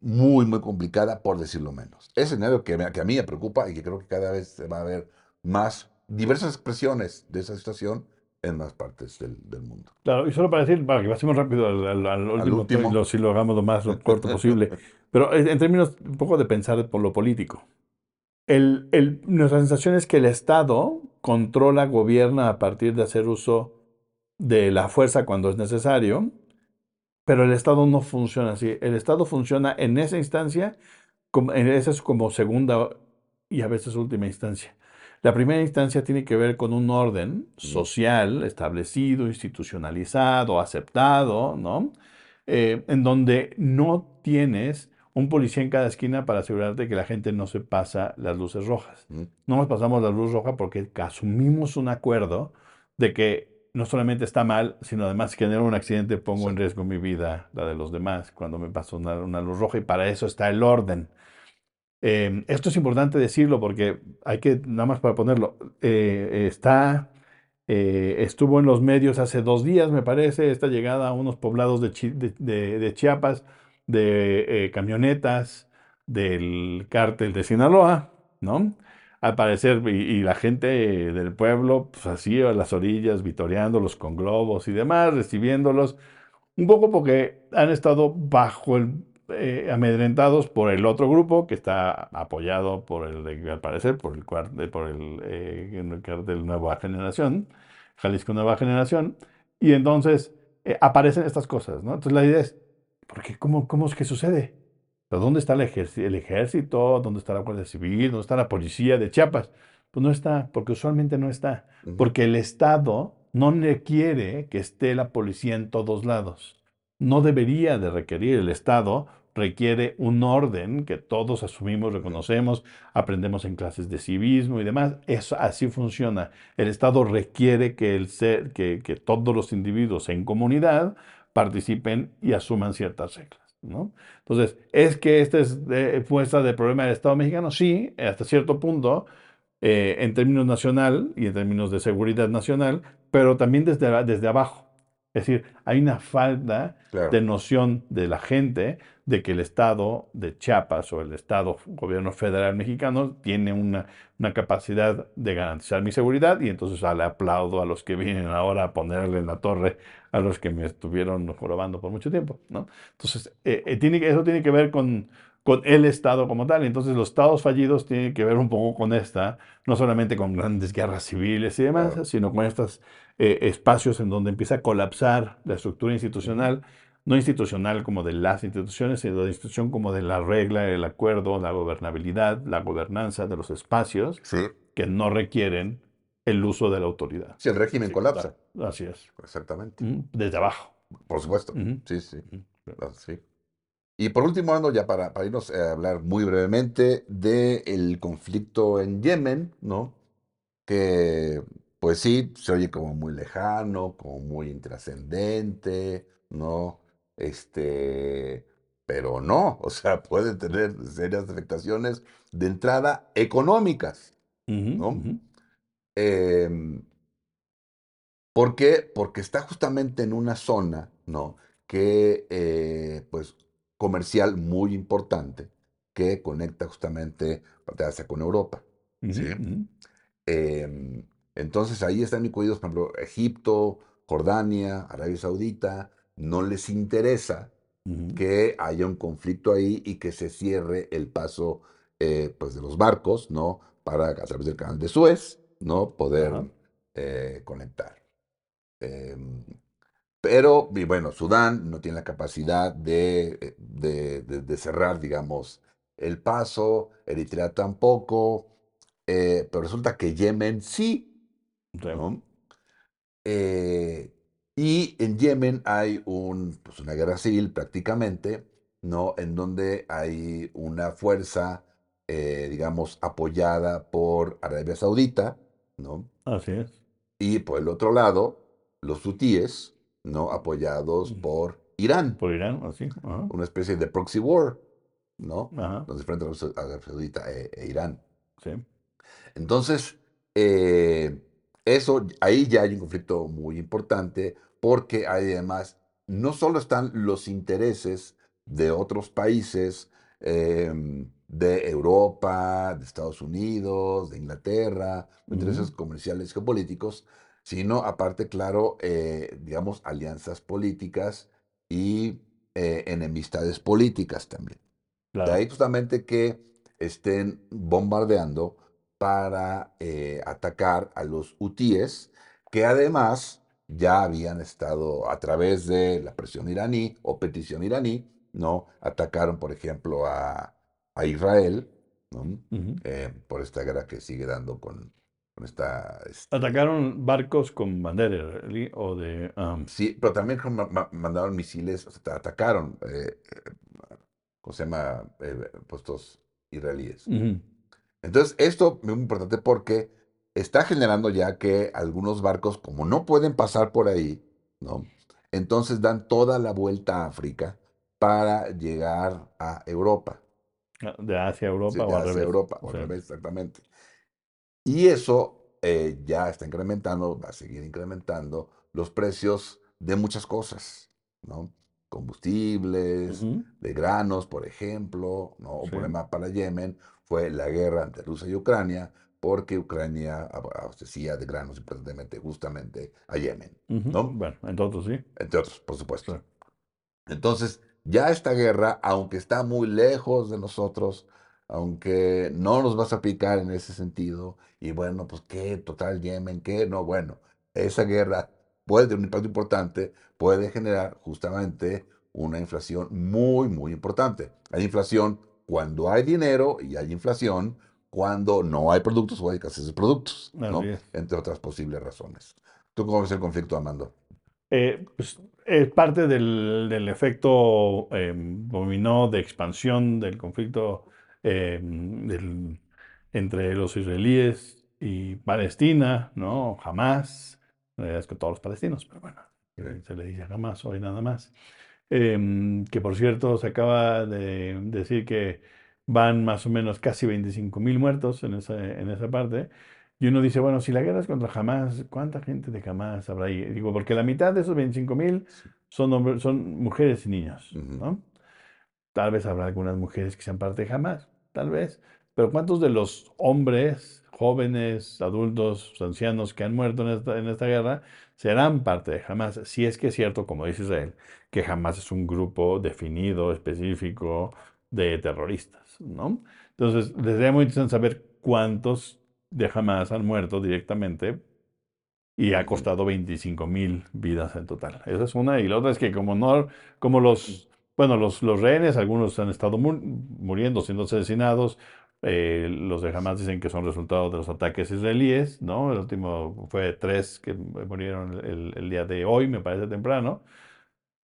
muy, muy complicada, por decirlo menos. Es escenario que, que a mí me preocupa y que creo que cada vez se va a ver más diversas expresiones de esa situación en más partes del, mundo. Claro, y solo para decir, para que pasemos rápido al, último, si lo hagamos lo más corto posible, pero en términos un poco de pensar por lo político. El, el, nuestra sensación es que el Estado controla, gobierna a partir de hacer uso de la fuerza cuando es necesario, pero el Estado no funciona así. El Estado funciona en esa instancia, como, en esa es como segunda y a veces última instancia. La primera instancia tiene que ver con un orden social establecido, institucionalizado, aceptado, ¿no? Eh, en donde no tienes un policía en cada esquina para asegurarte que la gente no se pasa las luces rojas. No nos pasamos la luz roja porque asumimos un acuerdo de que no solamente está mal, sino además si genero un accidente pongo en riesgo mi vida, la de los demás, cuando me paso una luz roja y para eso está el orden. Em, esto es importante decirlo porque hay que, nada más para ponerlo, eh, está, eh, estuvo en los medios hace dos días, me parece, esta llegada a unos poblados de, Chiapas, de eh, camionetas del cártel de Sinaloa, ¿no? Al parecer, y, la gente del pueblo, pues así a las orillas, vitoreándolos con globos y demás, recibiéndolos, un poco porque han estado bajo el eh, amedrentados por el otro grupo que está apoyado por el, al parecer, por el, por el, eh, cartel Nueva Generación, Jalisco Nueva Generación, y entonces eh, aparecen estas cosas, ¿no? Entonces la idea es, ¿por qué? ¿Cómo, cómo es que sucede? ¿Dónde está el, el ejército? ¿Dónde está la Guardia Civil? ¿Dónde está la policía de Chiapas? Pues no está, porque usualmente no está, porque el Estado no quiere que esté la policía en todos lados no debería de requerir. El Estado requiere un orden que todos asumimos, reconocemos, aprendemos en clases de civismo y demás. Eso así funciona. El Estado requiere que, el ser, que, todos los individuos en comunidad participen y asuman ciertas reglas. ¿no? Entonces, ¿es que esta es de, fuerza del problema del Estado mexicano? Sí, hasta cierto punto, eh, en términos nacional y en términos de seguridad nacional, pero también desde, desde abajo. Es decir, hay una falta de noción de la gente de que el Estado de Chiapas o el Estado gobierno federal mexicano tiene una, capacidad de garantizar mi seguridad y entonces le aplaudo a los que vienen ahora a ponerle en la torre a los que me estuvieron jorobando por mucho tiempo. ¿no? Entonces, eh, eh, tiene, eso tiene que ver con, con el Estado como tal. Entonces los Estados fallidos tienen que ver un poco con esta, no solamente con grandes guerras civiles y demás, sino con estos eh, espacios en donde empieza a colapsar la estructura institucional, no institucional como de las instituciones, sino de institución como de la regla, el acuerdo, la gobernabilidad, la gobernanza de los espacios que no requieren el uso de la autoridad. Si el régimen colapsa. Así es. Exactamente. Desde abajo. Por supuesto. Sí, sí. sí. Y por último, ya para, para irnos a hablar muy brevemente del conflicto en Yemen, ¿no? Que, pues sí, se oye como muy lejano, como muy intrascendente, ¿no? Este, pero no, o sea, puede tener serias afectaciones de entrada económicas, ¿no? Em, ¿Por qué? Porque está justamente en una zona, ¿no? Que, eh, pues, comercial muy importante que conecta justamente con Europa. Em, entonces ahí están incluidos, por ejemplo, Egipto, Jordania, Arabia Saudita. No les interesa que haya un conflicto ahí y que se cierre el paso eh, pues de los barcos, ¿no? Para a través del canal de Suez, ¿no? Poder eh, conectar. Em, pero, y bueno, Sudán no tiene la capacidad de, eh, de- de- de cerrar, digamos, el paso, Eritrea tampoco, eh, pero resulta que Yemen Sí. ¿No? Eh, y en Yemen hay un, pues una guerra civil prácticamente, ¿no? En donde hay una fuerza, eh, digamos, apoyada por Arabia Saudita, ¿no? Así es. Y por el otro lado, los hutíes, ¿no? Apoyados Mm. por Irán, Por Irán, así. Ajá. una especie de proxy war, ¿no? Ajá. Donde frente a Arabia Saudita e, e Irán. Sí. Entonces, eh, eso, ahí ya hay un conflicto muy importante porque además no solo están los intereses de otros países, em, de Europa, de Estados Unidos, de Inglaterra, intereses comerciales y geopolíticos, sino aparte, claro, eh, digamos, alianzas políticas y eh, enemistades políticas también. De ahí justamente que estén bombardeando para eh, atacar a los hutíes, que además ya habían estado a través de la presión iraní o petición iraní, ¿no? Atacaron, por ejemplo, a, a Israel, ¿no? Eh, por esta guerra que sigue dando con, con esta... este, Atacaron barcos con bandera israelí o de... sí, pero también mandaron misiles, o sea, atacaron, eh, eh, ¿cómo se llama? Eh, puestos israelíes. ujú. Entonces, esto es muy importante porque está generando ya que algunos barcos, como no pueden pasar por ahí, ¿no? Entonces dan toda la vuelta a África para llegar a Europa, Ah, De Asia a ¿sí? Europa o al hacia revés. Europa, o al revés, exactamente. Y eso eh, ya está incrementando, va a seguir incrementando los precios de muchas cosas, ¿no? Combustibles, de granos, por ejemplo, ¿no? Problema para Yemen fue la guerra entre Rusia y Ucrania, porque Ucrania ab- abastecía de granos importantemente justamente a Yemen. ¿no? Bueno, entonces sí. Entre otros, por supuesto. Entonces, ya esta guerra, aunque está muy lejos de nosotros, aunque no nos vas a picar en ese sentido, y bueno, pues qué, total Yemen, qué, no, bueno, esa guerra puede tener un impacto importante, puede generar justamente una inflación muy, muy importante. Hay inflación cuando hay dinero y hay inflación cuando no hay productos o hay escasez de productos, ¿no? Entre otras posibles razones. ¿Tú cómo ves el conflicto, Amando? Eh, pues, es parte del, del efecto em, dominó de expansión del conflicto em, del- entre los israelíes y Palestina, ¿no? Hamas, en realidad es que todos los palestinos, pero bueno, Sí. eh, se le dice Hamas hoy nada más. Em, que por cierto se acaba de decir que van más o menos casi 25 mil muertos en esa, en esa parte. Y uno dice, bueno, si la guerra es contra Hamas, ¿cuánta gente de Hamas habrá ahí? Digo, porque la mitad de esos 25 mil Sí. son, hombres- son mujeres y niños. Tal vez habrá algunas mujeres que sean parte de Hamas, tal vez. Pero ¿cuántos de los hombres, jóvenes, adultos, ancianos que han muerto en esta, en esta guerra serán parte de Hamas? Si es que es cierto, como dice Israel, que Hamas es un grupo definido, específico de terroristas, ¿no? Entonces, les sería muy interesante saber cuántos de Hamas han muerto directamente y ha costado 25 mil vidas en total. Esa es una. Y la otra es que como no, como los, bueno, los, los rehenes, algunos han estado mu- muriendo, siendo asesinados. Eh, los de Hamas dicen que son resultado de los ataques israelíes, ¿no? El último fue tres que murieron el, el día de hoy, me parece temprano.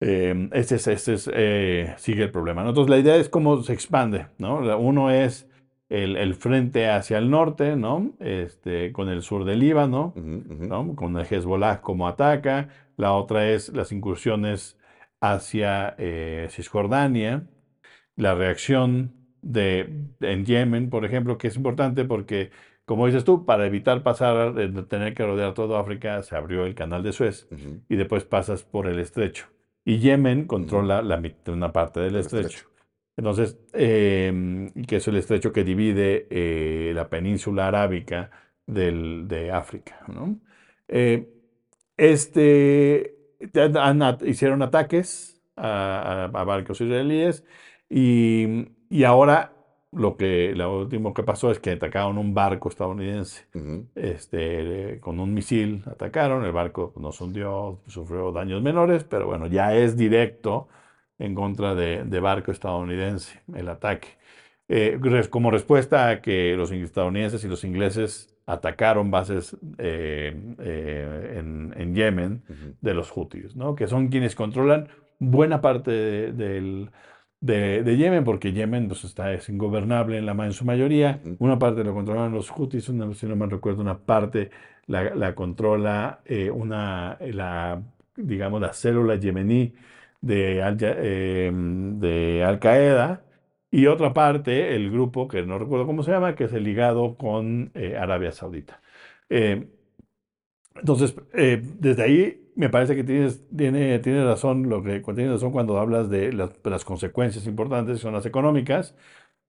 Eh, este es, este es, eh, sigue el problema. ¿no? Entonces, la idea es cómo se expande, ¿no? Uno es el, el frente hacia el norte, ¿no? Este, con el sur del Líbano. ¿no? Con el Hezbollah como ataca. La otra es las incursiones hacia eh, Cisjordania. La reacción de, en Yemen, por ejemplo, que es importante porque, como dices tú, para evitar pasar, eh, tener que rodear todo África, se abrió el canal de Suez y después pasas por el estrecho. Y Yemen controla la una parte del El estrecho. estrecho. Entonces, em, que es el estrecho que divide eh, la península arábica del- de África, ¿no? Eh, este, han hicieron ataques a, a- a barcos israelíes y, y ahora lo que lo último que pasó es que atacaron un barco estadounidense este, con un misil, atacaron, el barco no se hundió, sufrió daños menores, pero bueno, ya es directo en contra de, de barco estadounidense el ataque. Eh, como respuesta a que los estadounidenses y los ingleses atacaron bases eh, eh, en, Yemen de los hutis, ¿no? que son quienes controlan buena parte del de, Yemen, porque Yemen pues, está, es ingobernable en, la, en su mayoría. Una parte lo controlan los Houthis, una, si no me recuerdo, una parte la, controla eh, una, la, digamos, la célula yemení de Al, eh, de Al Qaeda y otra parte, el grupo, que no recuerdo cómo se llama, que es el ligado con eh, Arabia Saudita. entonces, desde ahí me parece que tienes, tiene, tiene razón, lo que, tienes razón cuando hablas de las, consecuencias importantes, son las económicas,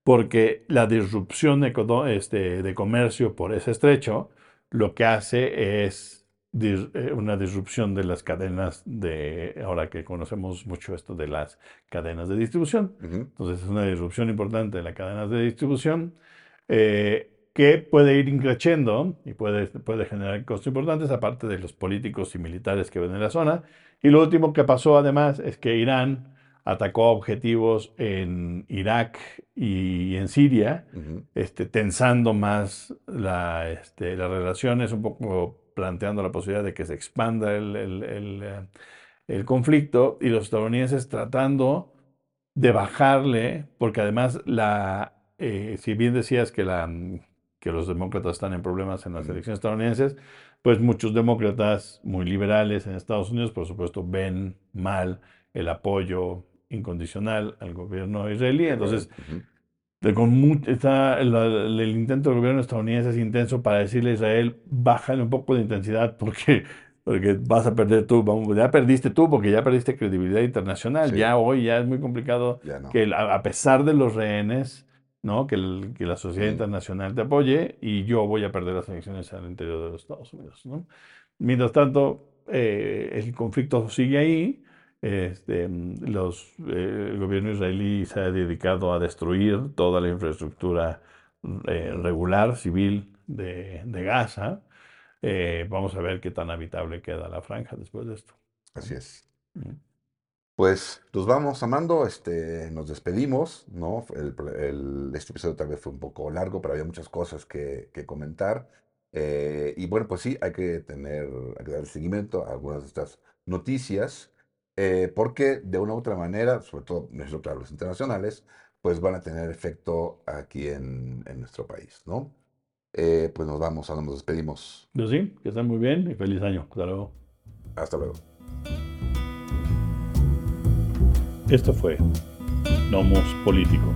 porque la disrupción este, de comercio por ese estrecho lo que hace es eh, una disrupción de las cadenas de, ahora que conocemos mucho esto de las cadenas de distribución. Entonces es una disrupción importante de las cadenas de distribución. Eh, que puede ir increciendo y puede, puede generar costos importantes, aparte de los políticos y militares que ven en la zona. Y lo último que pasó además es que Irán atacó objetivos en Irak y en Siria, este, tensando más la, este, las relaciones, un poco planteando la posibilidad de que se expanda el, el, el, eh, el conflicto y los estadounidenses tratando de bajarle, porque además la, eh, si bien decías que la que los demócratas están en problemas en las elecciones estadounidenses, pues muchos demócratas muy liberales en Estados Unidos, por supuesto, ven mal el apoyo incondicional al gobierno israelí. Entonces, con está el, intento del gobierno estadounidense es intenso para decirle a Israel, bájale un poco de intensidad porque, porque vas a perder tú, ya perdiste tú porque ya perdiste credibilidad internacional. Ya hoy ya es muy complicado que a pesar de los rehenes, ¿no? Que, que, la sociedad internacional te apoye y yo voy a perder las elecciones al interior de los Estados Unidos. ¿no? Mientras tanto, eh, el conflicto sigue ahí. Este, los, eh, el gobierno israelí se ha dedicado a destruir toda la infraestructura eh, regular, civil de, de Gaza. vamos a ver qué tan habitable queda la franja después de esto. Así es. Pues nos vamos, Amando, este, nos despedimos, ¿no? El, este episodio tal vez fue un poco largo, pero había muchas cosas que, comentar. Eh, y bueno, pues sí, hay que tener, hay que dar seguimiento a algunas de estas noticias, eh, porque de una u otra manera, sobre todo, necesito claro, los internacionales, pues van a tener efecto aquí en, nuestro país, ¿no? Eh, pues nos vamos, nos despedimos. Pues sí, que estén muy bien y feliz año. Hasta luego. Hasta luego. Esto fue Nomos Político.